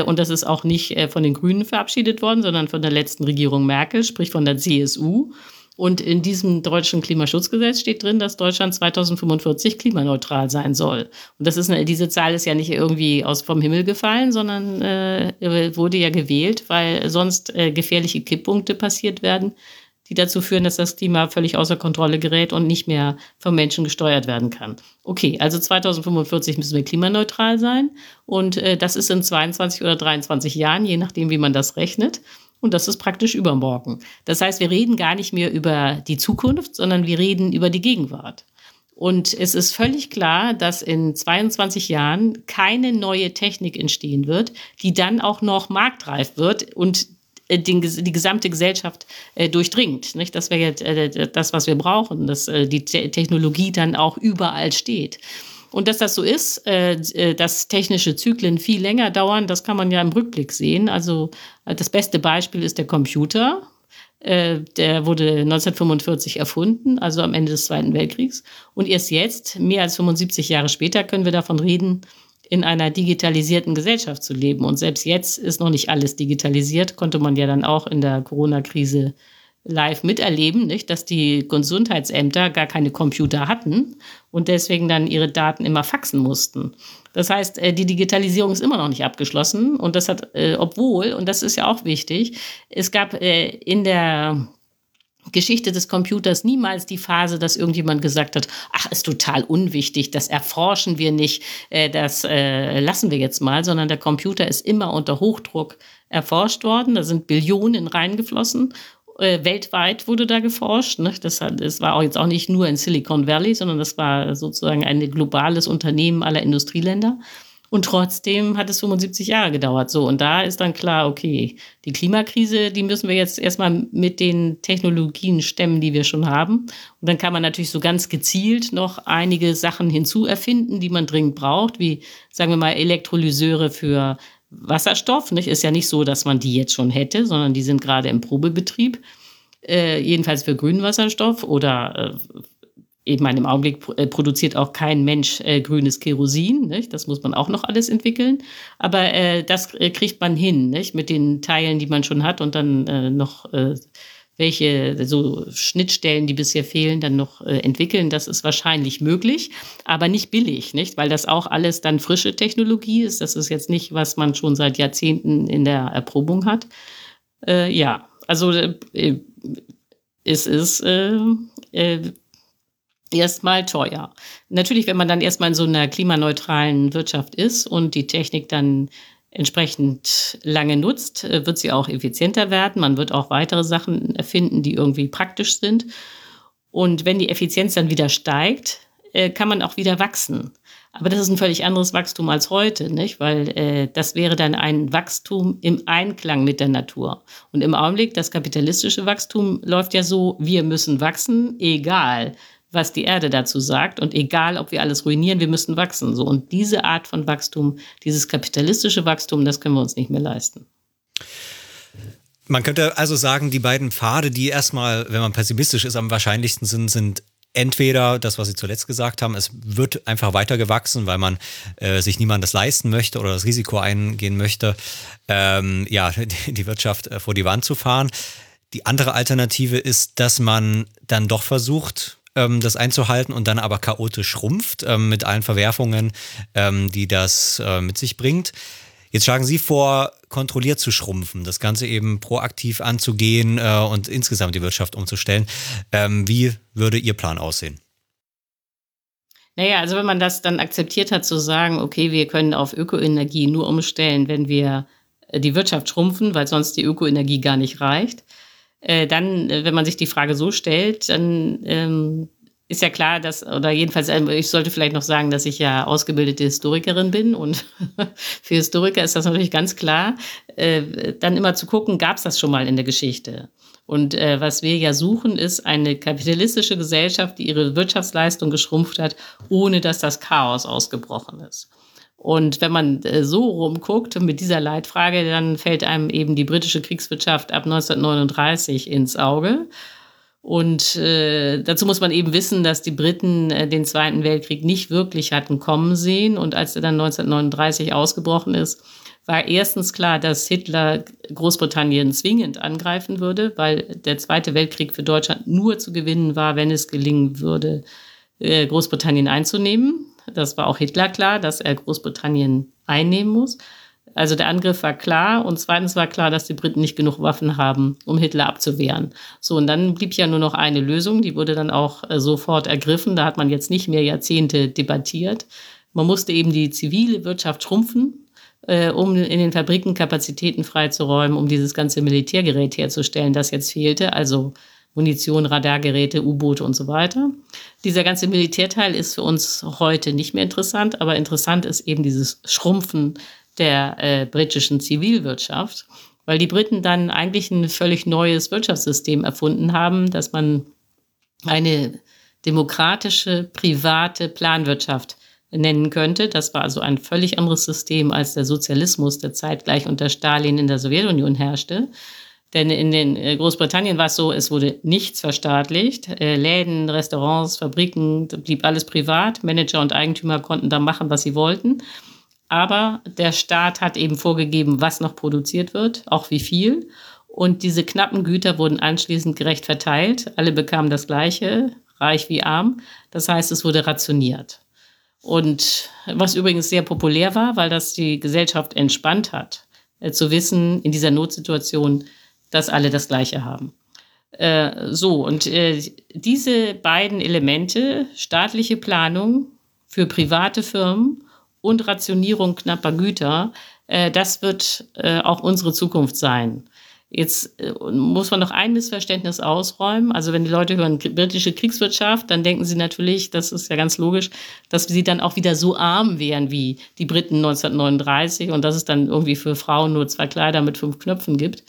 und das ist auch nicht äh, von den Grünen verabschiedet worden, sondern von der letzten Regierung Merkel, sprich von der CSU. Und in diesem deutschen Klimaschutzgesetz steht drin, dass Deutschland 2045 klimaneutral sein soll. Und das ist eine, diese Zahl ist ja nicht irgendwie aus vom Himmel gefallen, sondern äh, wurde ja gewählt, weil sonst äh, gefährliche Kipppunkte passiert werden, die dazu führen, dass das Klima völlig außer Kontrolle gerät und nicht mehr vom Menschen gesteuert werden kann. Okay, also 2045 müssen wir klimaneutral sein und äh, das ist in 22 oder 23 Jahren, je nachdem, wie man das rechnet. Und das ist praktisch übermorgen. Das heißt, wir reden gar nicht mehr über die Zukunft, sondern wir reden über die Gegenwart. Und es ist völlig klar, dass in 22 Jahren keine neue Technik entstehen wird, die dann auch noch marktreif wird und den, die gesamte Gesellschaft äh, durchdringt. Nicht? Das wäre jetzt äh, das, was wir brauchen, dass äh, die Te Technologie dann auch überall steht. Und dass das so ist, äh, äh, dass technische Zyklen viel länger dauern, das kann man ja im Rückblick sehen. Also äh, das beste Beispiel ist der Computer. Äh, der wurde 1945 erfunden, also am Ende des Zweiten Weltkriegs. Und erst jetzt, mehr als 75 Jahre später, können wir davon reden, in einer digitalisierten Gesellschaft zu leben. Und selbst jetzt ist noch nicht alles digitalisiert, konnte man ja dann auch in der Corona-Krise live miterleben, nicht, dass die Gesundheitsämter gar keine Computer hatten und deswegen dann ihre Daten immer faxen mussten. Das heißt, äh, die Digitalisierung ist immer noch nicht abgeschlossen und das hat, äh, obwohl, und das ist ja auch wichtig, es gab äh, in der Geschichte des Computers niemals die Phase, dass irgendjemand gesagt hat, ach, ist total unwichtig, das erforschen wir nicht, das lassen wir jetzt mal, sondern der Computer ist immer unter Hochdruck erforscht worden, da sind Billionen reingeflossen äh, weltweit wurde da geforscht. Ne? Das, war jetzt auch nicht nur in Silicon Valley, sondern das war sozusagen ein globales Unternehmen aller Industrieländer. Und trotzdem hat es 75 Jahre gedauert. So, und da ist dann klar, okay, die Klimakrise, die müssen wir jetzt erstmal mit den Technologien stemmen, die wir schon haben. Und dann kann man natürlich so ganz gezielt noch einige Sachen hinzuerfinden, die man dringend braucht, wie, sagen wir mal, Elektrolyseure für Wasserstoff. Nicht? Ist ja nicht so, dass man die jetzt schon hätte, sondern die sind gerade im Probebetrieb. Äh, jedenfalls für grünen Wasserstoff oder äh, ich meine, im Augenblick äh, produziert auch kein Mensch äh, grünes Kerosin. Nicht? Das muss man auch noch alles entwickeln. Aber äh, das äh, kriegt man hin, nicht? mit den Teilen, die man schon hat und dann äh, noch äh, welche so Schnittstellen, die bisher fehlen, dann noch äh, entwickeln. Das ist wahrscheinlich möglich, aber nicht billig, nicht? Weil das auch alles dann frische Technologie ist. Das ist jetzt nicht, was man schon seit Jahrzehnten in der Erprobung hat. Äh, ja, also äh, es ist äh, äh, erstmal teuer. Natürlich, wenn man dann erstmal in so einer klimaneutralen Wirtschaft ist und die Technik dann entsprechend lange nutzt, äh, wird sie auch effizienter werden. Man wird auch weitere Sachen erfinden, die irgendwie praktisch sind. Und wenn die Effizienz dann wieder steigt, äh, kann man auch wieder wachsen. Aber das ist ein völlig anderes Wachstum als heute, nicht? Weil äh, das wäre dann ein Wachstum im Einklang mit der Natur. Und im Augenblick, das kapitalistische Wachstum läuft ja so, wir müssen wachsen, egal was die Erde dazu sagt. Und egal, ob wir alles ruinieren, wir müssen wachsen. So. Und diese Art von Wachstum, dieses kapitalistische Wachstum, das können wir uns nicht mehr leisten. Man könnte also sagen, die beiden Pfade, die erstmal, wenn man pessimistisch ist, am wahrscheinlichsten sind, sind entweder das, was Sie zuletzt gesagt haben, es wird einfach weiter gewachsen, weil man äh, sich niemandes leisten möchte oder das Risiko eingehen möchte, ähm, ja, die, die Wirtschaft äh, vor die Wand zu fahren. Die andere Alternative ist, dass man dann doch versucht, ähm, das einzuhalten und dann aber chaotisch schrumpft ähm, mit allen Verwerfungen, ähm, die das äh, mit sich bringt. Jetzt schlagen Sie vor, kontrolliert zu schrumpfen, das Ganze eben proaktiv anzugehen äh, und insgesamt die Wirtschaft umzustellen. Ähm, wie würde Ihr Plan aussehen? Naja, also wenn man das dann akzeptiert hat, zu sagen, okay, wir können auf Ökoenergie nur umstellen, wenn wir äh, die Wirtschaft schrumpfen, weil sonst die Ökoenergie gar nicht reicht, äh, dann, äh, wenn man sich die Frage so stellt, dann ähm, ist ja klar, dass, oder jedenfalls, äh, ich sollte vielleicht noch sagen, dass ich ja ausgebildete Historikerin bin und für Historiker ist das natürlich ganz klar, äh, dann immer zu gucken, gab es das schon mal in der Geschichte? Und äh, was wir ja suchen, ist eine kapitalistische Gesellschaft, die ihre Wirtschaftsleistung geschrumpft hat, ohne dass das Chaos ausgebrochen ist. Und wenn man äh, so rumguckt mit dieser Leitfrage, dann fällt einem eben die britische Kriegswirtschaft ab 1939 ins Auge. Und äh, dazu muss man eben wissen, dass die Briten äh, den Zweiten Weltkrieg nicht wirklich hatten kommen sehen. Und als er dann 1939 ausgebrochen ist, war erstens klar, dass Hitler Großbritannien zwingend angreifen würde, weil der Zweite Weltkrieg für Deutschland nur zu gewinnen war, wenn es gelingen würde, äh, Großbritannien einzunehmen. Das war auch Hitler klar, dass er Großbritannien einnehmen muss. Also der Angriff war klar und zweitens war klar, dass die Briten nicht genug Waffen haben, um Hitler abzuwehren. So, und dann blieb ja nur noch eine Lösung, die wurde dann auch äh, sofort ergriffen. Da hat man jetzt nicht mehr Jahrzehnte debattiert. Man musste eben die zivile Wirtschaft schrumpfen, äh, um in den Fabriken Kapazitäten freizuräumen, um dieses ganze Militärgerät herzustellen, das jetzt fehlte. Also Munition, Radargeräte, U-Boote und so weiter. Dieser ganze Militärteil ist für uns heute nicht mehr interessant, aber interessant ist eben dieses Schrumpfen der äh, britischen Zivilwirtschaft, weil die Briten dann eigentlich ein völlig neues Wirtschaftssystem erfunden haben, dass man eine demokratische, private Planwirtschaft nennen könnte. Das war also ein völlig anderes System als der Sozialismus, der zeitgleich unter Stalin in der Sowjetunion herrschte. Denn in den äh, Großbritannien war es so, es wurde nichts verstaatlicht. Äh, Läden, Restaurants, Fabriken, blieb alles privat. Manager und Eigentümer konnten da machen, was sie wollten. Aber der Staat hat eben vorgegeben, was noch produziert wird, auch wie viel. Und diese knappen Güter wurden anschließend gerecht verteilt. Alle bekamen das Gleiche, reich wie arm. Das heißt, es wurde rationiert. Und was übrigens sehr populär war, weil das die Gesellschaft entspannt hat, äh, zu wissen, in dieser Notsituation, dass alle das Gleiche haben. Äh, so, und äh, diese beiden Elemente, staatliche Planung für private Firmen und Rationierung knapper Güter, äh, das wird äh, auch unsere Zukunft sein. Jetzt äh, muss man noch ein Missverständnis ausräumen. Also wenn die Leute hören britische Kriegswirtschaft, dann denken sie natürlich, das ist ja ganz logisch, dass sie dann auch wieder so arm wären wie die Briten 1939 und dass es dann irgendwie für Frauen nur zwei Kleider mit fünf Knöpfen gibt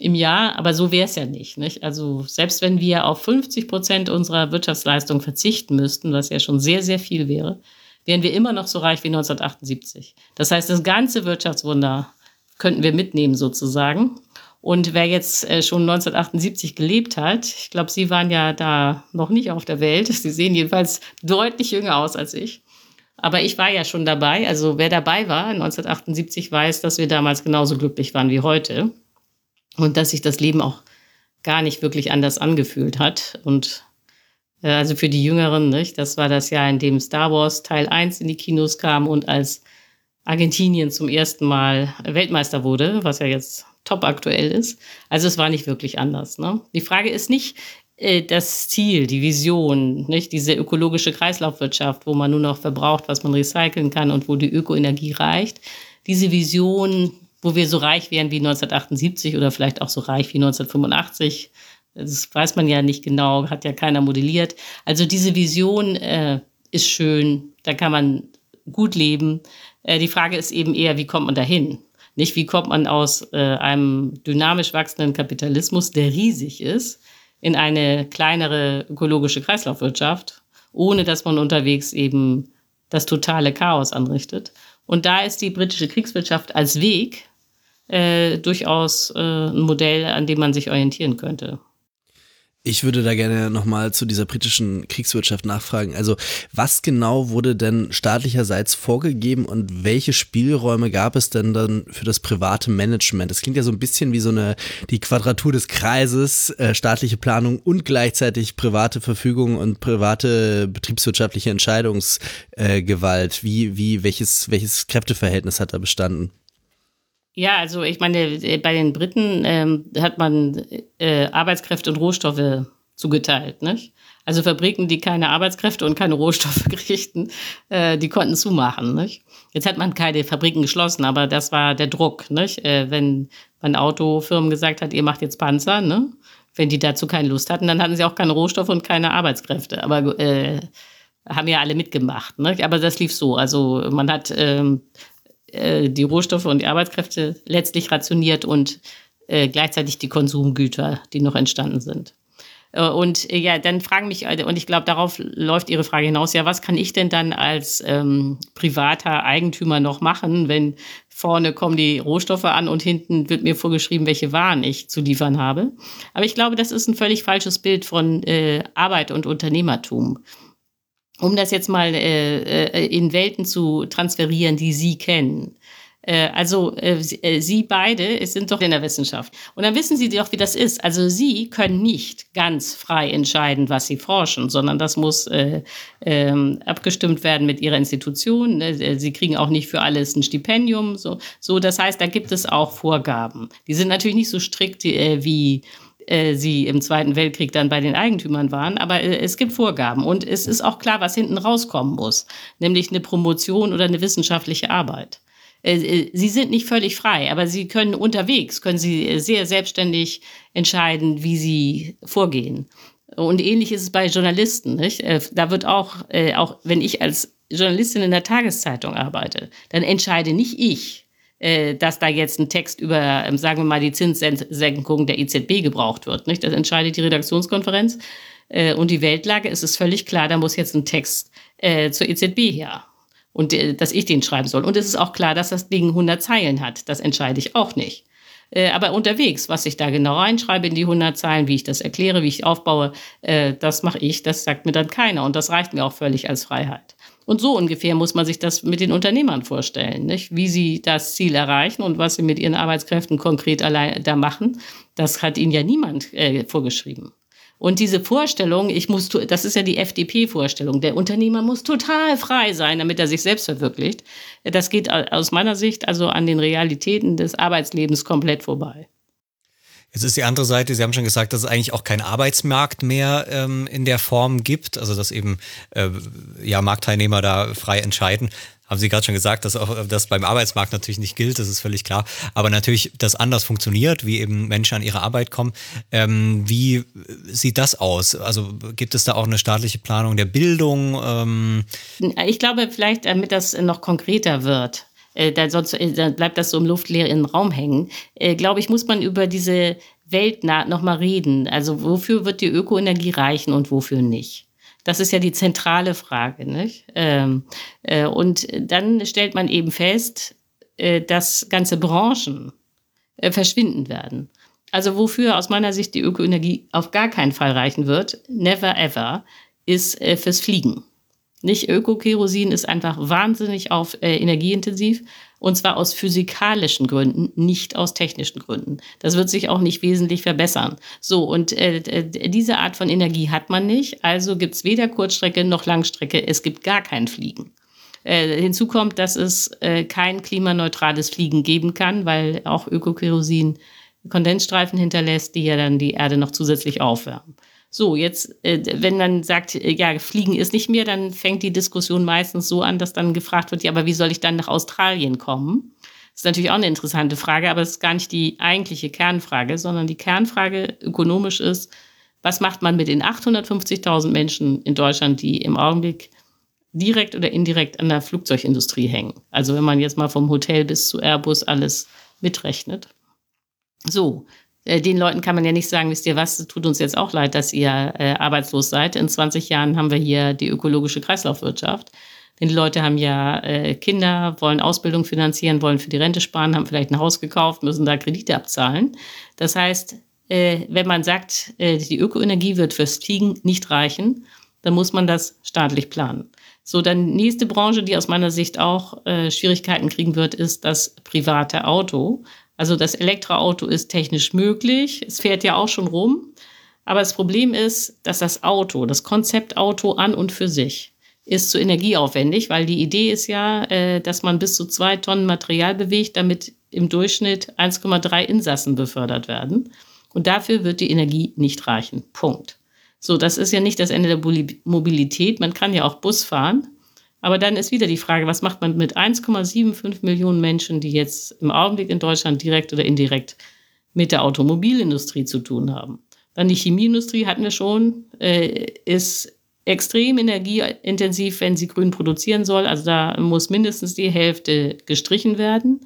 im Jahr. Aber so wäre es ja nicht, nicht. Also selbst wenn wir auf 50 Prozent unserer Wirtschaftsleistung verzichten müssten, was ja schon sehr, sehr viel wäre, wären wir immer noch so reich wie 1978. Das heißt, das ganze Wirtschaftswunder könnten wir mitnehmen sozusagen. Und wer jetzt äh, schon 1978 gelebt hat, ich glaube, Sie waren ja da noch nicht auf der Welt. Sie sehen jedenfalls deutlich jünger aus als ich. Aber ich war ja schon dabei. Also wer dabei war 1978 weiß, dass wir damals genauso glücklich waren wie heute. Und dass sich das Leben auch gar nicht wirklich anders angefühlt hat. Und äh, also für die Jüngeren, nicht? das war das Jahr, in dem Star Wars Teil 1 in die Kinos kam und als Argentinien zum ersten Mal Weltmeister wurde, was ja jetzt top aktuell ist. Also es war nicht wirklich anders. Ne? Die Frage ist nicht äh, das Ziel, die Vision, nicht diese ökologische Kreislaufwirtschaft, wo man nur noch verbraucht, was man recyceln kann und wo die Ökoenergie reicht. Diese Vision, wo wir so reich wären wie 1978 oder vielleicht auch so reich wie 1985, das weiß man ja nicht genau, hat ja keiner modelliert. Also diese Vision äh, ist schön, da kann man gut leben. Äh, die Frage ist eben eher, wie kommt man dahin? Nicht, wie kommt man aus äh, einem dynamisch wachsenden Kapitalismus, der riesig ist, in eine kleinere ökologische Kreislaufwirtschaft, ohne dass man unterwegs eben das totale Chaos anrichtet. Und da ist die britische Kriegswirtschaft als Weg äh, durchaus äh, ein Modell, an dem man sich orientieren könnte. Ich würde da gerne nochmal zu dieser britischen Kriegswirtschaft nachfragen. Also was genau wurde denn staatlicherseits vorgegeben und welche Spielräume gab es denn dann für das private Management? Das klingt ja so ein bisschen wie so eine die Quadratur des Kreises, äh, staatliche Planung und gleichzeitig private Verfügung und private betriebswirtschaftliche Entscheidungsgewalt. Äh, wie, wie, welches, welches Kräfteverhältnis hat da bestanden? Ja, also ich meine, äh, bei den Briten ähm, hat man äh, Arbeitskräfte und Rohstoffe zugeteilt. Nicht? Also Fabriken, die keine Arbeitskräfte und keine Rohstoffe kriegten, äh, die konnten zumachen. Nicht? Jetzt hat man keine Fabriken geschlossen, aber das war der Druck. Nicht? Äh, wenn man Autofirmen gesagt hat, ihr macht jetzt Panzer, ne? Wenn die dazu keine Lust hatten, dann hatten sie auch keine Rohstoffe und keine Arbeitskräfte. Aber äh, haben ja alle mitgemacht. Ne? Aber das lief so. Also man hat ähm, äh, die Rohstoffe und die Arbeitskräfte letztlich rationiert und äh, gleichzeitig die Konsumgüter, die noch entstanden sind. Äh, und ja, dann fragen mich, und ich glaube, darauf läuft Ihre Frage hinaus, ja, was kann ich denn dann als ähm, privater Eigentümer noch machen, wenn vorne kommen die Rohstoffe an und hinten wird mir vorgeschrieben, welche Waren ich zu liefern habe. Aber ich glaube, das ist ein völlig falsches Bild von äh, Arbeit und Unternehmertum. Um das jetzt mal äh, in Welten zu transferieren, die Sie kennen. Äh, also äh, äh, Sie beide sind doch in der Wissenschaft. Und dann wissen Sie doch, wie das ist. Also Sie können nicht ganz frei entscheiden, was Sie forschen, sondern das muss äh, äh, abgestimmt werden mit Ihrer Institution. Ne, Sie kriegen auch nicht für alles ein Stipendium. So, so das heißt, da gibt es auch Vorgaben. Die sind natürlich nicht so strikt äh, wie sie im Zweiten Weltkrieg dann bei den Eigentümern waren, aber es gibt Vorgaben und es ist auch klar, was hinten rauskommen muss, nämlich eine Promotion oder eine wissenschaftliche Arbeit. Äh, äh, sie sind nicht völlig frei, aber sie können unterwegs, können sie äh, sehr selbstständig entscheiden, wie sie vorgehen. Und ähnlich ist es bei Journalisten. Nicht? Da wird auch, auch wenn ich als Journalistin in der Tageszeitung arbeite, dann entscheide nicht ich, dass da jetzt ein Text über, ähm, sagen wir mal, die Zinssenkung der EZB gebraucht wird. Nicht? Das entscheidet die Redaktionskonferenz. Und die Weltlage ist es völlig klar, da muss jetzt ein Text zur EZB her und äh, dass ich den schreiben soll. Und es ist auch klar, dass das Ding 100 Zeilen hat. Das entscheide ich auch nicht. Äh, aber unterwegs, was ich da genau reinschreibe in die 100 Zeilen, wie ich das erkläre, wie ich aufbaue, äh, das mache ich. Das sagt mir dann keiner. Und das reicht mir auch völlig als Freiheit. Und so ungefähr muss man sich das mit den Unternehmern vorstellen, nicht? wie sie das Ziel erreichen und was sie mit ihren Arbeitskräften konkret allein da machen. Das hat ihnen ja niemand äh, vorgeschrieben. Und diese Vorstellung, ich muss, das ist ja die FDP-Vorstellung, der Unternehmer muss total frei sein, damit er sich selbst verwirklicht. Das geht aus meiner Sicht also an den Realitäten des Arbeitslebens komplett vorbei. Jetzt ist die andere Seite, Sie haben schon gesagt, dass es eigentlich auch keinen Arbeitsmarkt mehr ähm, in der Form gibt, also dass eben äh, ja, Marktteilnehmer da frei entscheiden haben Sie gerade schon gesagt, dass auch das beim Arbeitsmarkt natürlich nicht gilt, das ist völlig klar. Aber natürlich, dass anders funktioniert, wie eben Menschen an ihre Arbeit kommen. Ähm, wie sieht das aus? Also gibt es da auch eine staatliche Planung der Bildung? Ähm ich glaube, vielleicht, damit das noch konkreter wird, äh, da sonst äh, bleibt das so im luftleeren Raum hängen, äh, glaube ich, muss man über diese Welt nochmal reden. Also wofür wird die Ökoenergie reichen und wofür nicht? Das ist ja die zentrale Frage. Nicht? Ähm, äh, und dann stellt man eben fest, äh, dass ganze Branchen äh, verschwinden werden. Also wofür aus meiner Sicht die Ökoenergie auf gar keinen Fall reichen wird, never ever, ist äh, fürs Fliegen. Nicht Ökokerosin ist einfach wahnsinnig auf äh, energieintensiv und zwar aus physikalischen Gründen, nicht aus technischen Gründen. Das wird sich auch nicht wesentlich verbessern. So, und äh, diese Art von Energie hat man nicht. Also gibt es weder Kurzstrecke noch Langstrecke. Es gibt gar kein Fliegen. Äh, hinzu kommt, dass es äh, kein klimaneutrales Fliegen geben kann, weil auch Ökokerosin Kondensstreifen hinterlässt, die ja dann die Erde noch zusätzlich aufwärmen. So, jetzt, äh, wenn man sagt, äh, ja, Fliegen ist nicht mehr, dann fängt die Diskussion meistens so an, dass dann gefragt wird, ja, aber wie soll ich dann nach Australien kommen? Das ist natürlich auch eine interessante Frage, aber es ist gar nicht die eigentliche Kernfrage, sondern die Kernfrage ökonomisch ist, was macht man mit den 850.000 Menschen in Deutschland, die im Augenblick direkt oder indirekt an der Flugzeugindustrie hängen? Also wenn man jetzt mal vom Hotel bis zu Airbus alles mitrechnet. So, den Leuten kann man ja nicht sagen, wisst ihr was, tut uns jetzt auch leid, dass ihr äh, arbeitslos seid. In 20 Jahren haben wir hier die ökologische Kreislaufwirtschaft. Denn die Leute haben ja äh, Kinder, wollen Ausbildung finanzieren, wollen für die Rente sparen, haben vielleicht ein Haus gekauft, müssen da Kredite abzahlen. Das heißt, äh, wenn man sagt, äh, die Ökoenergie wird fürs Fliegen nicht reichen, dann muss man das staatlich planen. So, dann nächste Branche, die aus meiner Sicht auch äh, Schwierigkeiten kriegen wird, ist das private Auto. Also das Elektroauto ist technisch möglich, es fährt ja auch schon rum. Aber das Problem ist, dass das Auto, das Konzeptauto an und für sich, ist zu energieaufwendig, weil die Idee ist ja, äh, dass man bis zu zwei Tonnen Material bewegt, damit im Durchschnitt 1,3 Insassen befördert werden. Und dafür wird die Energie nicht reichen. Punkt. So, das ist ja nicht das Ende der Mobilität. Man kann ja auch Bus fahren. Aber dann ist wieder die Frage, was macht man mit 1,75 Millionen Menschen, die jetzt im Augenblick in Deutschland direkt oder indirekt mit der Automobilindustrie zu tun haben? Dann die Chemieindustrie hatten wir schon, äh, ist extrem energieintensiv, wenn sie grün produzieren soll. Also da muss mindestens die Hälfte gestrichen werden.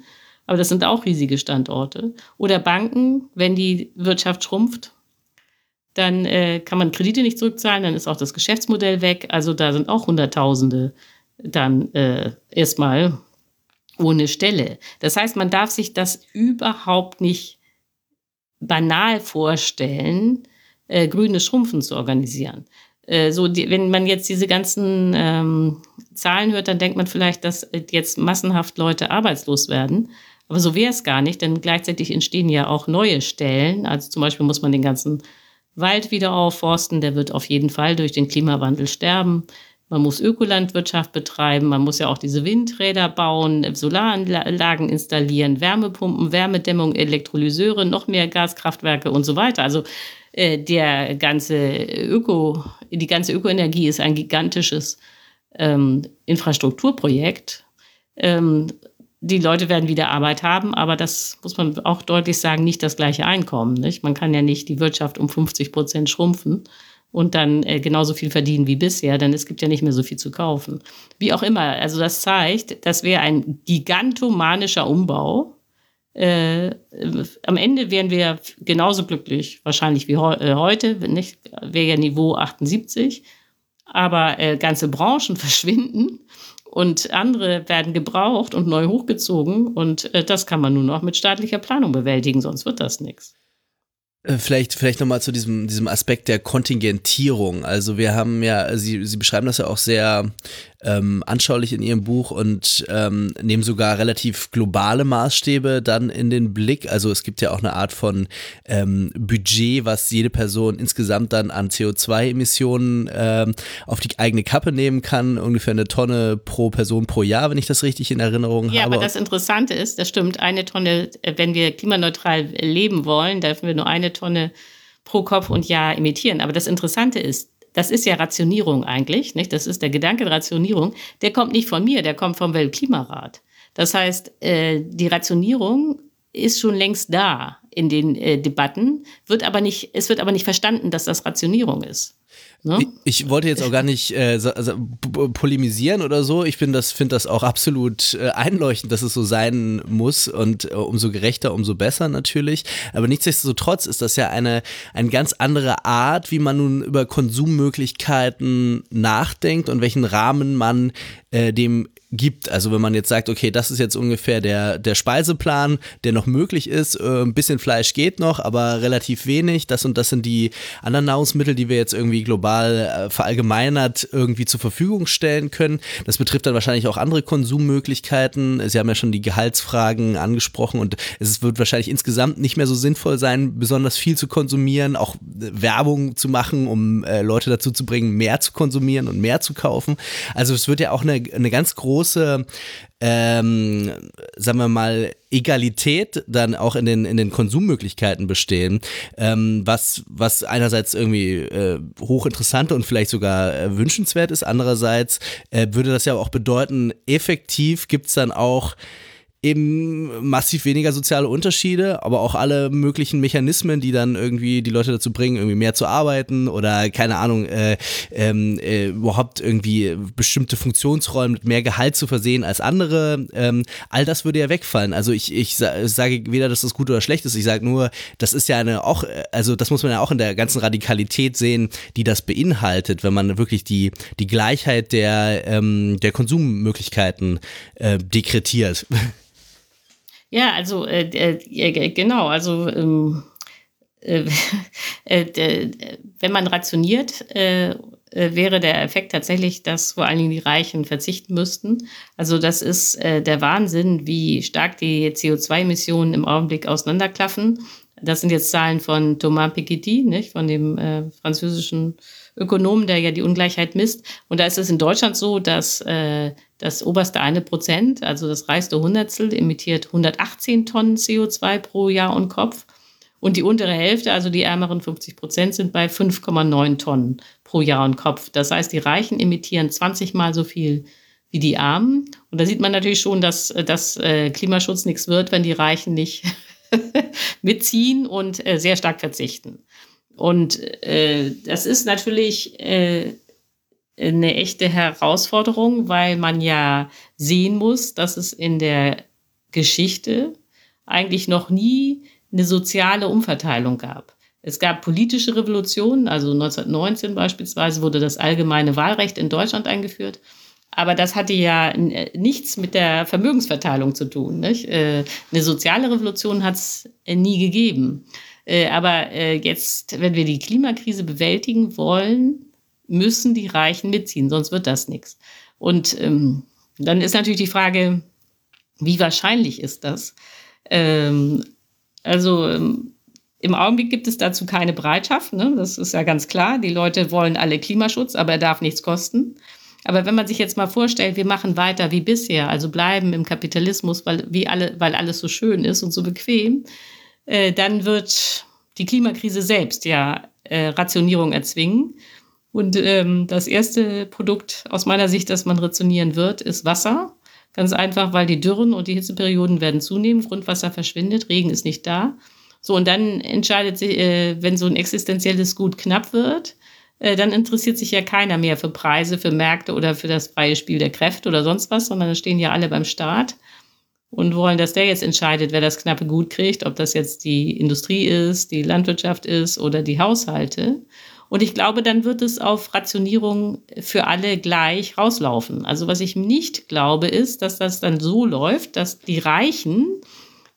Aber das sind auch riesige Standorte. Oder Banken, wenn die Wirtschaft schrumpft, dann äh, kann man Kredite nicht zurückzahlen, dann ist auch das Geschäftsmodell weg. Also da sind auch Hunderttausende dann äh, erstmal ohne Stelle. Das heißt, man darf sich das überhaupt nicht banal vorstellen, äh, grünes Schrumpfen zu organisieren. Äh, so, die, wenn man jetzt diese ganzen ähm, Zahlen hört, dann denkt man vielleicht, dass jetzt massenhaft Leute arbeitslos werden. Aber so wäre es gar nicht, denn gleichzeitig entstehen ja auch neue Stellen. Also zum Beispiel muss man den ganzen Wald wieder aufforsten, der wird auf jeden Fall durch den Klimawandel sterben. Man muss Ökolandwirtschaft betreiben, man muss ja auch diese Windräder bauen, Solaranlagen installieren, Wärmepumpen, Wärmedämmung, Elektrolyseure, noch mehr Gaskraftwerke und so weiter. Also äh, der ganze Öko, die ganze Ökoenergie ist ein gigantisches ähm, Infrastrukturprojekt. Ähm, die Leute werden wieder Arbeit haben, aber das muss man auch deutlich sagen, nicht das gleiche Einkommen. Nicht? Man kann ja nicht die Wirtschaft um 50 Prozent schrumpfen und dann äh, genauso viel verdienen wie bisher, denn es gibt ja nicht mehr so viel zu kaufen. Wie auch immer, also das zeigt, das wäre ein gigantomanischer Umbau. Äh, am Ende wären wir genauso glücklich, wahrscheinlich wie heu äh, heute, nicht wäre ja Niveau 78, aber äh, ganze Branchen verschwinden und andere werden gebraucht und neu hochgezogen und äh, das kann man nur noch mit staatlicher Planung bewältigen, sonst wird das nichts. Äh, vielleicht, vielleicht nochmal zu diesem, diesem Aspekt der Kontingentierung. Also wir haben ja, Sie, Sie beschreiben das ja auch sehr ähm, anschaulich in Ihrem Buch und ähm, nehmen sogar relativ globale Maßstäbe dann in den Blick. Also es gibt ja auch eine Art von ähm, Budget, was jede Person insgesamt dann an CO2-Emissionen ähm, auf die eigene Kappe nehmen kann. Ungefähr eine Tonne pro Person pro Jahr, wenn ich das richtig in Erinnerung ja, habe. Ja, aber das Interessante ist, das stimmt, eine Tonne, äh, wenn wir klimaneutral leben wollen, dürfen wir nur eine Tonne pro Kopf und Jahr emittieren. Aber das Interessante ist, das ist ja Rationierung eigentlich, nicht? Das ist der Gedanke der Rationierung. Der kommt nicht von mir, der kommt vom Weltklimarat. Das heißt, äh, die Rationierung ist schon längst da in den äh, Debatten, wird aber nicht, es wird aber nicht verstanden, dass das Rationierung ist. Ne? Ich, wollte jetzt auch gar nicht äh, so, also, polemisieren oder so. Ich das, finde das auch absolut äh, einleuchtend, dass es so sein muss und äh, umso gerechter, umso besser natürlich. Aber nichtsdestotrotz ist das ja eine, eine ganz andere Art, wie man nun über Konsummöglichkeiten nachdenkt und welchen Rahmen man äh, dem gibt. Also wenn man jetzt sagt, okay, das ist jetzt ungefähr der, der Speiseplan, der noch möglich ist, äh, ein bisschen Fleisch geht noch, aber relativ wenig. Das und das sind die anderen Nahrungsmittel, die wir jetzt irgendwie global äh, verallgemeinert irgendwie zur Verfügung stellen können. Das betrifft dann wahrscheinlich auch andere Konsummöglichkeiten. Sie haben ja schon die Gehaltsfragen angesprochen und es wird wahrscheinlich insgesamt nicht mehr so sinnvoll sein, besonders viel zu konsumieren, auch Werbung zu machen, um äh, Leute dazu zu bringen, mehr zu konsumieren und mehr zu kaufen. Also es wird ja auch eine, eine ganz große große, ähm, sagen wir mal, Egalität dann auch in den, in den Konsummöglichkeiten bestehen, ähm, was, was einerseits irgendwie äh, hochinteressant und vielleicht sogar äh, wünschenswert ist, andererseits äh, würde das ja auch bedeuten, effektiv gibt es dann auch eben massiv weniger soziale Unterschiede, aber auch alle möglichen Mechanismen, die dann irgendwie die Leute dazu bringen, irgendwie mehr zu arbeiten oder keine Ahnung, äh, ähm, äh, überhaupt irgendwie bestimmte Funktionsräume mit mehr Gehalt zu versehen als andere. Ähm, all das würde ja wegfallen. Also ich, ich sage weder, dass das gut oder schlecht ist, ich sage nur, das ist ja eine auch, also das muss man ja auch in der ganzen Radikalität sehen, die das beinhaltet, wenn man wirklich die, die Gleichheit der, ähm, der Konsummöglichkeiten äh, dekretiert. Ja, also äh, äh, genau, also ähm, äh, äh wenn man rationiert, äh, äh, wäre der Effekt tatsächlich, dass vor allen Dingen die Reichen verzichten müssten. Also das ist der Wahnsinn, wie stark die CO2-Emissionen im Augenblick auseinanderklaffen. Das sind jetzt Zahlen von Thomas Piketty, nicht, von dem französischen Ökonomen, der ja die Ungleichheit misst. Und da ist es in Deutschland so, dass äh, das oberste eine Prozent, also das reichste Hundertstel, emittiert 118 Tonnen CO2 pro Jahr und Kopf. Und die untere Hälfte, also die ärmeren 50 Prozent, sind bei 5,9 Tonnen pro Jahr und Kopf. Das heißt, die Reichen emittieren 20 mal so viel wie die Armen. Und da sieht man natürlich schon, dass, dass äh, Klimaschutz nichts wird, wenn die Reichen nicht mitziehen und äh, sehr stark verzichten. Und äh, das ist natürlich äh, eine echte Herausforderung, weil man ja sehen muss, dass es in der Geschichte eigentlich noch nie eine soziale Umverteilung gab. Es gab politische Revolutionen, also 1919 beispielsweise wurde das allgemeine Wahlrecht in Deutschland eingeführt. Aber das hatte ja nichts mit der Vermögensverteilung zu tun. Nicht? Äh, eine soziale Revolution hat es nie gegeben. Äh, aber äh, jetzt, wenn wir die Klimakrise bewältigen wollen, müssen die Reichen mitziehen, sonst wird das nichts. Und ähm, dann ist natürlich die Frage, wie wahrscheinlich ist das? Ähm, also ähm, im Augenblick gibt es dazu keine Bereitschaft, ne? das ist ja ganz klar. Die Leute wollen alle Klimaschutz, aber er darf nichts kosten. Aber wenn man sich jetzt mal vorstellt, wir machen weiter wie bisher, also bleiben im Kapitalismus, weil, wie alle, weil alles so schön ist und so bequem, äh, dann wird die Klimakrise selbst ja äh, Rationierung erzwingen. Und ähm, das erste Produkt aus meiner Sicht, das man rationieren wird, ist Wasser. Ganz einfach, weil die Dürren und die Hitzeperioden werden zunehmen, Grundwasser verschwindet, Regen ist nicht da. So, und dann entscheidet sich, äh, wenn so ein existenzielles Gut knapp wird, äh, dann interessiert sich ja keiner mehr für Preise, für Märkte oder für das freie Spiel der Kräfte oder sonst was, sondern da stehen ja alle beim Staat und wollen, dass der jetzt entscheidet, wer das knappe Gut kriegt, ob das jetzt die Industrie ist, die Landwirtschaft ist oder die Haushalte. Und ich glaube, dann wird es auf Rationierung für alle gleich rauslaufen. Also was ich nicht glaube, ist, dass das dann so läuft, dass die Reichen,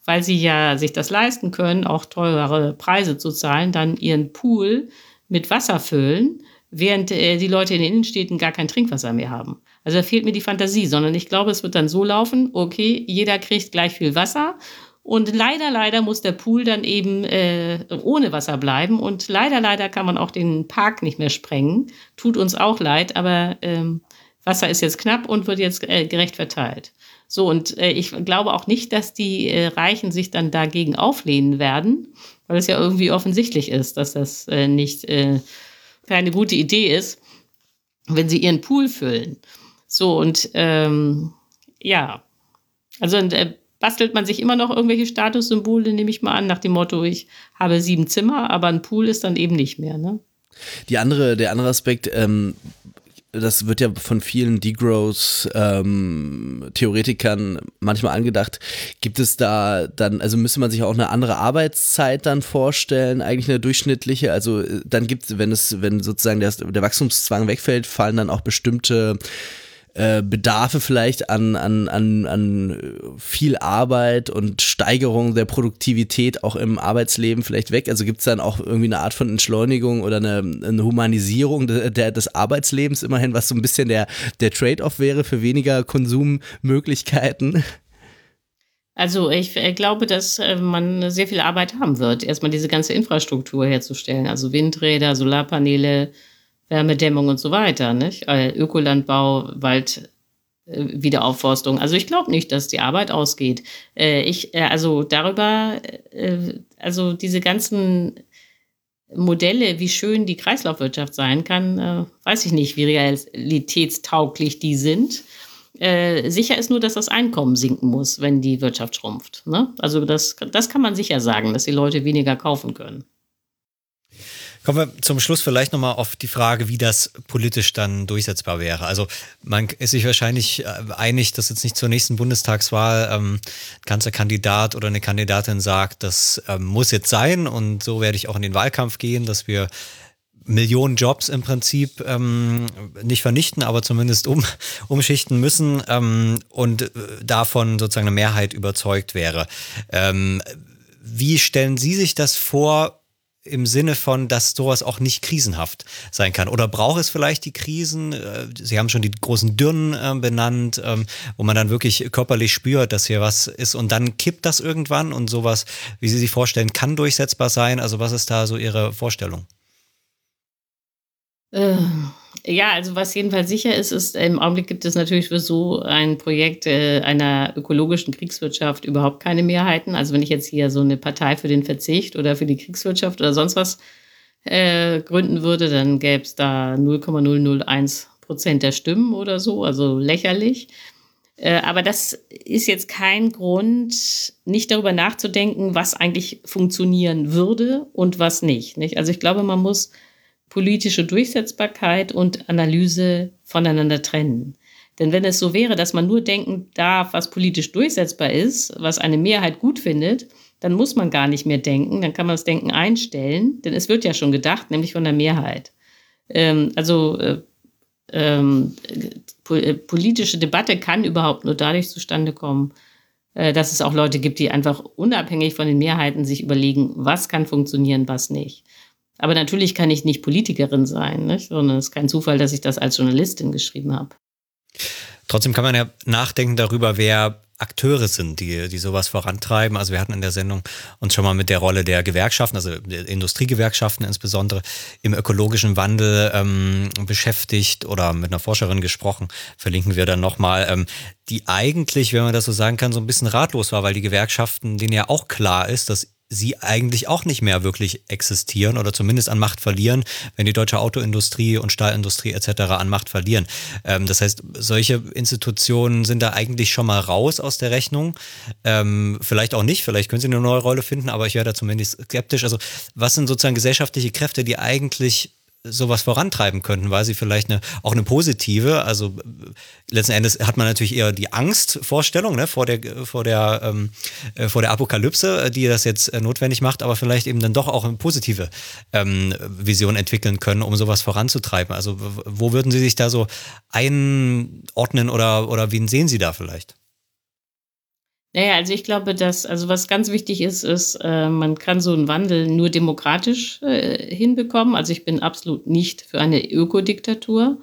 weil sie ja sich das leisten können, auch teurere Preise zu zahlen, dann ihren Pool mit Wasser füllen, während äh, die Leute in den Innenstädten gar kein Trinkwasser mehr haben. Also da fehlt mir die Fantasie, sondern ich glaube, es wird dann so laufen, okay, jeder kriegt gleich viel Wasser und leider, leider muss der Pool dann eben äh, ohne Wasser bleiben. Und leider, leider kann man auch den Park nicht mehr sprengen. Tut uns auch leid, aber ähm, Wasser ist jetzt knapp und wird jetzt äh, gerecht verteilt. So, und äh, ich glaube auch nicht, dass die äh, Reichen sich dann dagegen auflehnen werden, weil es ja irgendwie offensichtlich ist, dass das äh, nicht äh, keine gute Idee ist, wenn sie ihren Pool füllen. So, und ähm, ja, also äh, bastelt man sich immer noch irgendwelche Statussymbole, nehme ich mal an, nach dem Motto, ich habe sieben Zimmer, aber ein Pool ist dann eben nicht mehr. Ne? Die andere, der andere Aspekt, ähm, das wird ja von vielen Degrowth-Theoretikern ähm, manchmal angedacht. Gibt es da dann, also müsste man sich auch eine andere Arbeitszeit dann vorstellen, eigentlich eine durchschnittliche? Also äh, dann gibt es, wenn es, wenn sozusagen der, der Wachstumszwang wegfällt, fallen dann auch bestimmte äh, Bedarfe vielleicht an, an, an, an viel Arbeit und Steigerung der Produktivität auch im Arbeitsleben vielleicht weg? Also gibt es dann auch irgendwie eine Art von Entschleunigung oder eine, eine Humanisierung de, der, des Arbeitslebens immerhin, was so ein bisschen der, der Trade-off wäre für weniger Konsummöglichkeiten? Also ich äh, glaube, dass äh, man sehr viel Arbeit haben wird, erstmal diese ganze Infrastruktur herzustellen, also Windräder, Solarpaneele, Wärmedämmung und so weiter, nicht? Äh, Ökolandbau, Wald, äh, Wiederaufforstung. Also ich glaube nicht, dass die Arbeit ausgeht. Äh, ich, also darüber, also diese ganzen Modelle, wie schön die Kreislaufwirtschaft sein kann, weiß ich nicht, wie realitätstauglich die sind. sicher ist nur, dass das Einkommen sinken muss, wenn die Wirtschaft schrumpft. Ne? Also das, das kann man sicher sagen, dass die Leute weniger kaufen können. Kommen wir zum Schluss vielleicht nochmal auf die Frage, wie das politisch dann durchsetzbar wäre. Also man ist sich wahrscheinlich äh, einig, dass jetzt nicht zur nächsten Bundestagswahl ähm, Kanzlerkandidat oder eine Kandidatin sagt, das ähm, muss jetzt sein und so werde ich auch in den Wahlkampf gehen, dass wir Millionen Jobs im Prinzip ähm, nicht vernichten, aber zumindest um, umschichten müssen ähm, und äh, davon sozusagen eine Mehrheit überzeugt wäre. Ähm, wie stellen Sie sich das vor? Im Sinne von, dass sowas auch nicht krisenhaft sein kann? Oder braucht es vielleicht die Krisen? Äh, Sie haben schon die großen Dürren äh, benannt, ähm, wo man dann wirklich körperlich spürt, dass hier was ist und dann kippt das irgendwann und sowas, wie Sie sich vorstellen, kann durchsetzbar sein. Also was ist da so Ihre Vorstellung? Äh, ja, also was jedenfalls sicher ist, ist, im Augenblick gibt es natürlich für so ein Projekt äh, einer ökologischen Kriegswirtschaft überhaupt keine Mehrheiten. Also wenn ich jetzt hier so eine Partei für den Verzicht oder für die Kriegswirtschaft oder sonst was äh, gründen würde, dann gäbe es da 0,001 Prozent der Stimmen oder so, also lächerlich. Äh, aber das ist jetzt kein Grund, nicht darüber nachzudenken, was eigentlich funktionieren würde und was nicht. nicht? Also ich glaube, man muss politische Durchsetzbarkeit und Analyse voneinander trennen. Denn wenn es so wäre, dass man nur denken darf, was politisch durchsetzbar ist, was eine Mehrheit gut findet, dann muss man gar nicht mehr denken, dann kann man das Denken einstellen, denn es wird ja schon gedacht, nämlich von der Mehrheit. Ähm, also äh, ähm, äh, politische Debatte kann überhaupt nur dadurch zustande kommen, äh, dass es auch Leute gibt, die einfach unabhängig von den Mehrheiten sich überlegen, was kann funktionieren, was nicht. Aber natürlich kann ich nicht Politikerin sein, nicht? sondern es ist kein Zufall, dass ich das als Journalistin geschrieben habe. Trotzdem kann man ja nachdenken darüber, wer Akteure sind, die, die sowas vorantreiben. Also wir hatten in der Sendung uns schon mal mit der Rolle der Gewerkschaften, also der Industriegewerkschaften insbesondere im ökologischen Wandel ähm, beschäftigt oder mit einer Forscherin gesprochen, verlinken wir dann nochmal, ähm, die eigentlich, wenn man das so sagen kann, so ein bisschen ratlos war, weil die Gewerkschaften, denen ja auch klar ist, dass sie eigentlich auch nicht mehr wirklich existieren oder zumindest an Macht verlieren, wenn die deutsche Autoindustrie und Stahlindustrie etc. an Macht verlieren. Ähm, das heißt, solche Institutionen sind da eigentlich schon mal raus aus der Rechnung. Ähm, vielleicht auch nicht, vielleicht können sie eine neue Rolle finden, aber ich wäre da zumindest skeptisch. Also was sind sozusagen gesellschaftliche Kräfte, die eigentlich sowas vorantreiben könnten, weil sie vielleicht eine, auch eine positive, also äh, letzten Endes hat man natürlich eher die Angstvorstellung ne, vor der, vor der, ähm, äh, vor der Apokalypse, äh, die das jetzt notwendig macht, aber vielleicht eben dann doch auch eine positive ähm, Vision entwickeln können, um sowas voranzutreiben. Also wo würden Sie sich da so einordnen oder, oder wen sehen Sie da vielleicht? Naja, also ich glaube, dass, also was ganz wichtig ist, ist, äh, man kann so einen Wandel nur demokratisch äh, hinbekommen. Also ich bin absolut nicht für eine Ökodiktatur.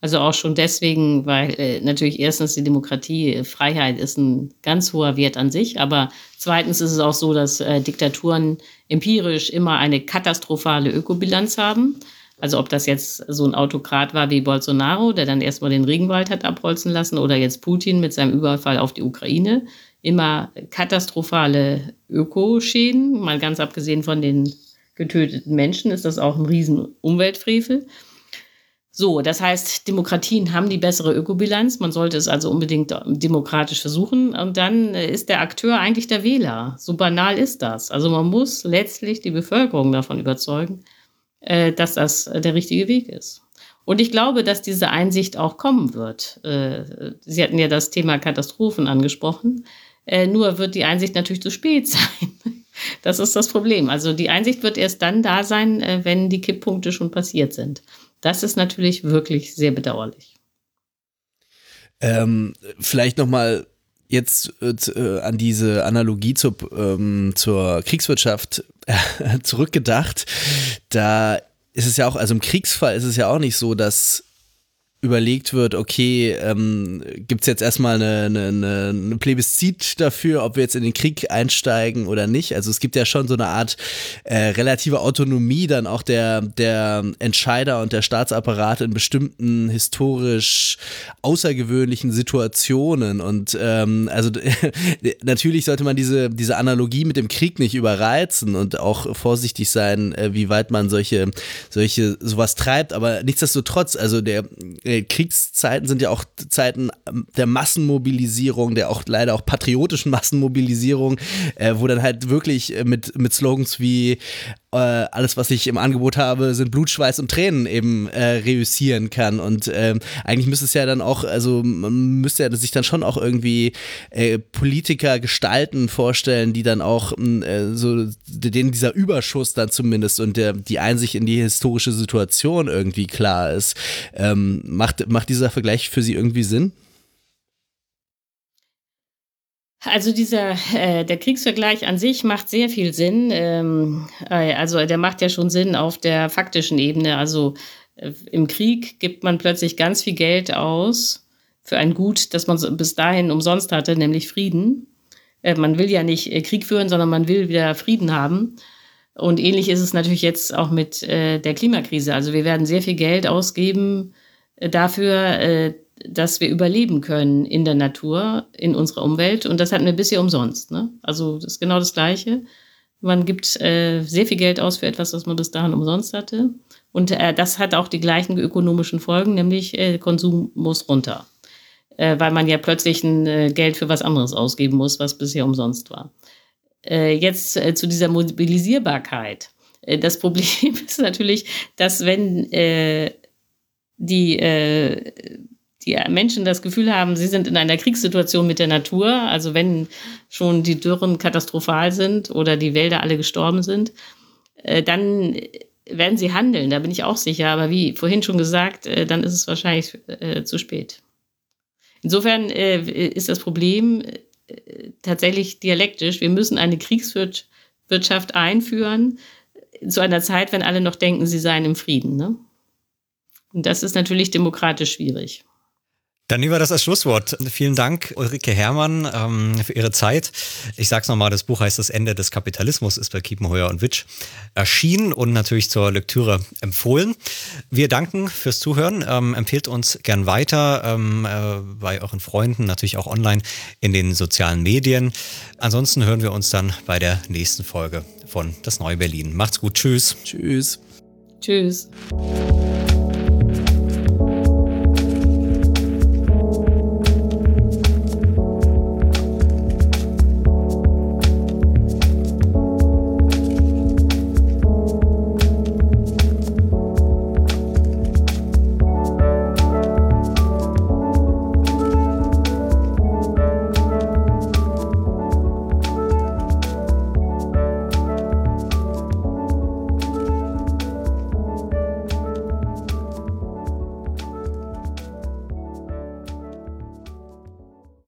Also auch schon deswegen, weil äh, natürlich erstens die Demokratie, Freiheit ist ein ganz hoher Wert an sich, aber zweitens ist es auch so, dass äh, Diktaturen empirisch immer eine katastrophale Ökobilanz haben. Also ob das jetzt so ein Autokrat war wie Bolsonaro, der dann erstmal den Regenwald hat abholzen lassen, oder jetzt Putin mit seinem Überfall auf die Ukraine, immer katastrophale Ökoschäden. Mal ganz abgesehen von den getöteten Menschen ist das auch ein riesen Umweltfrevel. So, das heißt, Demokratien haben die bessere Ökobilanz. Man sollte es also unbedingt demokratisch versuchen. Und dann ist der Akteur eigentlich der Wähler. So banal ist das. Also man muss letztlich die Bevölkerung davon überzeugen, äh, dass das der richtige Weg ist. Und ich glaube, dass diese Einsicht auch kommen wird. Äh, Sie hatten ja das Thema Katastrophen angesprochen. Äh, nur wird die Einsicht natürlich zu spät sein. Das ist das Problem. Also die Einsicht wird erst dann da sein, äh, wenn die Kipppunkte schon passiert sind. Das ist natürlich wirklich sehr bedauerlich. Ähm, vielleicht noch mal jetzt äh, an diese Analogie zur, ähm, zur Kriegswirtschaft äh, zurückgedacht. Da ist es ja auch, also im Kriegsfall ist es ja auch nicht so, dass überlegt wird, okay, ähm, gibt es jetzt erstmal eine, eine, eine Plebiszit dafür, ob wir jetzt in den Krieg einsteigen oder nicht. Also es gibt ja schon so eine Art äh, relative Autonomie dann auch der, der Entscheider und der Staatsapparat in bestimmten historisch außergewöhnlichen Situationen. Und ähm, also natürlich sollte man diese, diese Analogie mit dem Krieg nicht überreizen und auch vorsichtig sein, äh, wie weit man solche, solche sowas treibt. Aber nichtsdestotrotz, also der äh, Kriegszeiten sind ja auch Zeiten ähm, der Massenmobilisierung, der auch leider auch patriotischen Massenmobilisierung, äh, wo dann halt wirklich äh, mit, mit Slogans wie äh, alles, was ich im Angebot habe, sind Blut, Schweiß und Tränen eben äh, reüssieren kann. Und ähm, eigentlich müsste es ja dann auch, also man müsste ja sich dann schon auch irgendwie äh, Politiker gestalten, vorstellen, die dann auch äh, so, denen dieser Überschuss dann zumindest und der, die Einsicht in die historische Situation irgendwie klar ist. Ähm, macht, macht dieser Vergleich für Sie irgendwie Sinn? Also dieser äh, der Kriegsvergleich an sich macht sehr viel Sinn. Ähm, äh, also der macht ja schon Sinn auf der faktischen Ebene. Also äh, im Krieg gibt man plötzlich ganz viel Geld aus für ein Gut, das man bis dahin umsonst hatte, nämlich Frieden. Äh, man will ja nicht äh, Krieg führen, sondern man will wieder Frieden haben. Und ähnlich ist es natürlich jetzt auch mit der Klimakrise. Also wir werden sehr viel Geld ausgeben dafür, dass wir überleben können in der Natur, in unserer Umwelt. Und das hatten wir bisher umsonst. Ne? Also das ist genau das Gleiche. Man gibt äh, sehr viel Geld aus für etwas, was man bis dahin umsonst hatte. Und äh, das hat auch die gleichen ökonomischen Folgen, nämlich äh, Konsum muss runter. äh, weil man ja plötzlich ein äh, Geld für was anderes ausgeben muss, was bisher umsonst war. Äh, jetzt zu dieser Mobilisierbarkeit. Das Problem ist natürlich, dass wenn die, die Menschen das Gefühl haben, sie sind in einer Kriegssituation mit der Natur, also wenn schon die Dürren katastrophal sind oder die Wälder alle gestorben sind, dann werden sie handeln, da bin ich auch sicher. Aber wie vorhin schon gesagt, dann ist es wahrscheinlich zu spät. Insofern ist das Problem tatsächlich dialektisch. Wir müssen eine Kriegswirtschaft einführen zu einer Zeit, wenn alle noch denken, sie seien im Frieden. Ne? Und das ist natürlich demokratisch schwierig. Dann nehmen wir das als Schlusswort. Vielen Dank, Ulrike Herrmann, ähm, für Ihre Zeit. Ich sage es nochmal, das Buch heißt Das Ende des Kapitalismus, ist bei Kiepenheuer und Witsch erschienen und natürlich zur Lektüre empfohlen. Wir danken fürs Zuhören. Ähm, empfehlt uns gern weiter ähm, äh, bei euren Freunden, natürlich auch online in den sozialen Medien. Ansonsten hören wir uns dann bei der nächsten Folge von Das Neue Berlin. Macht's gut. Tschüss. Tschüss. Tschüss.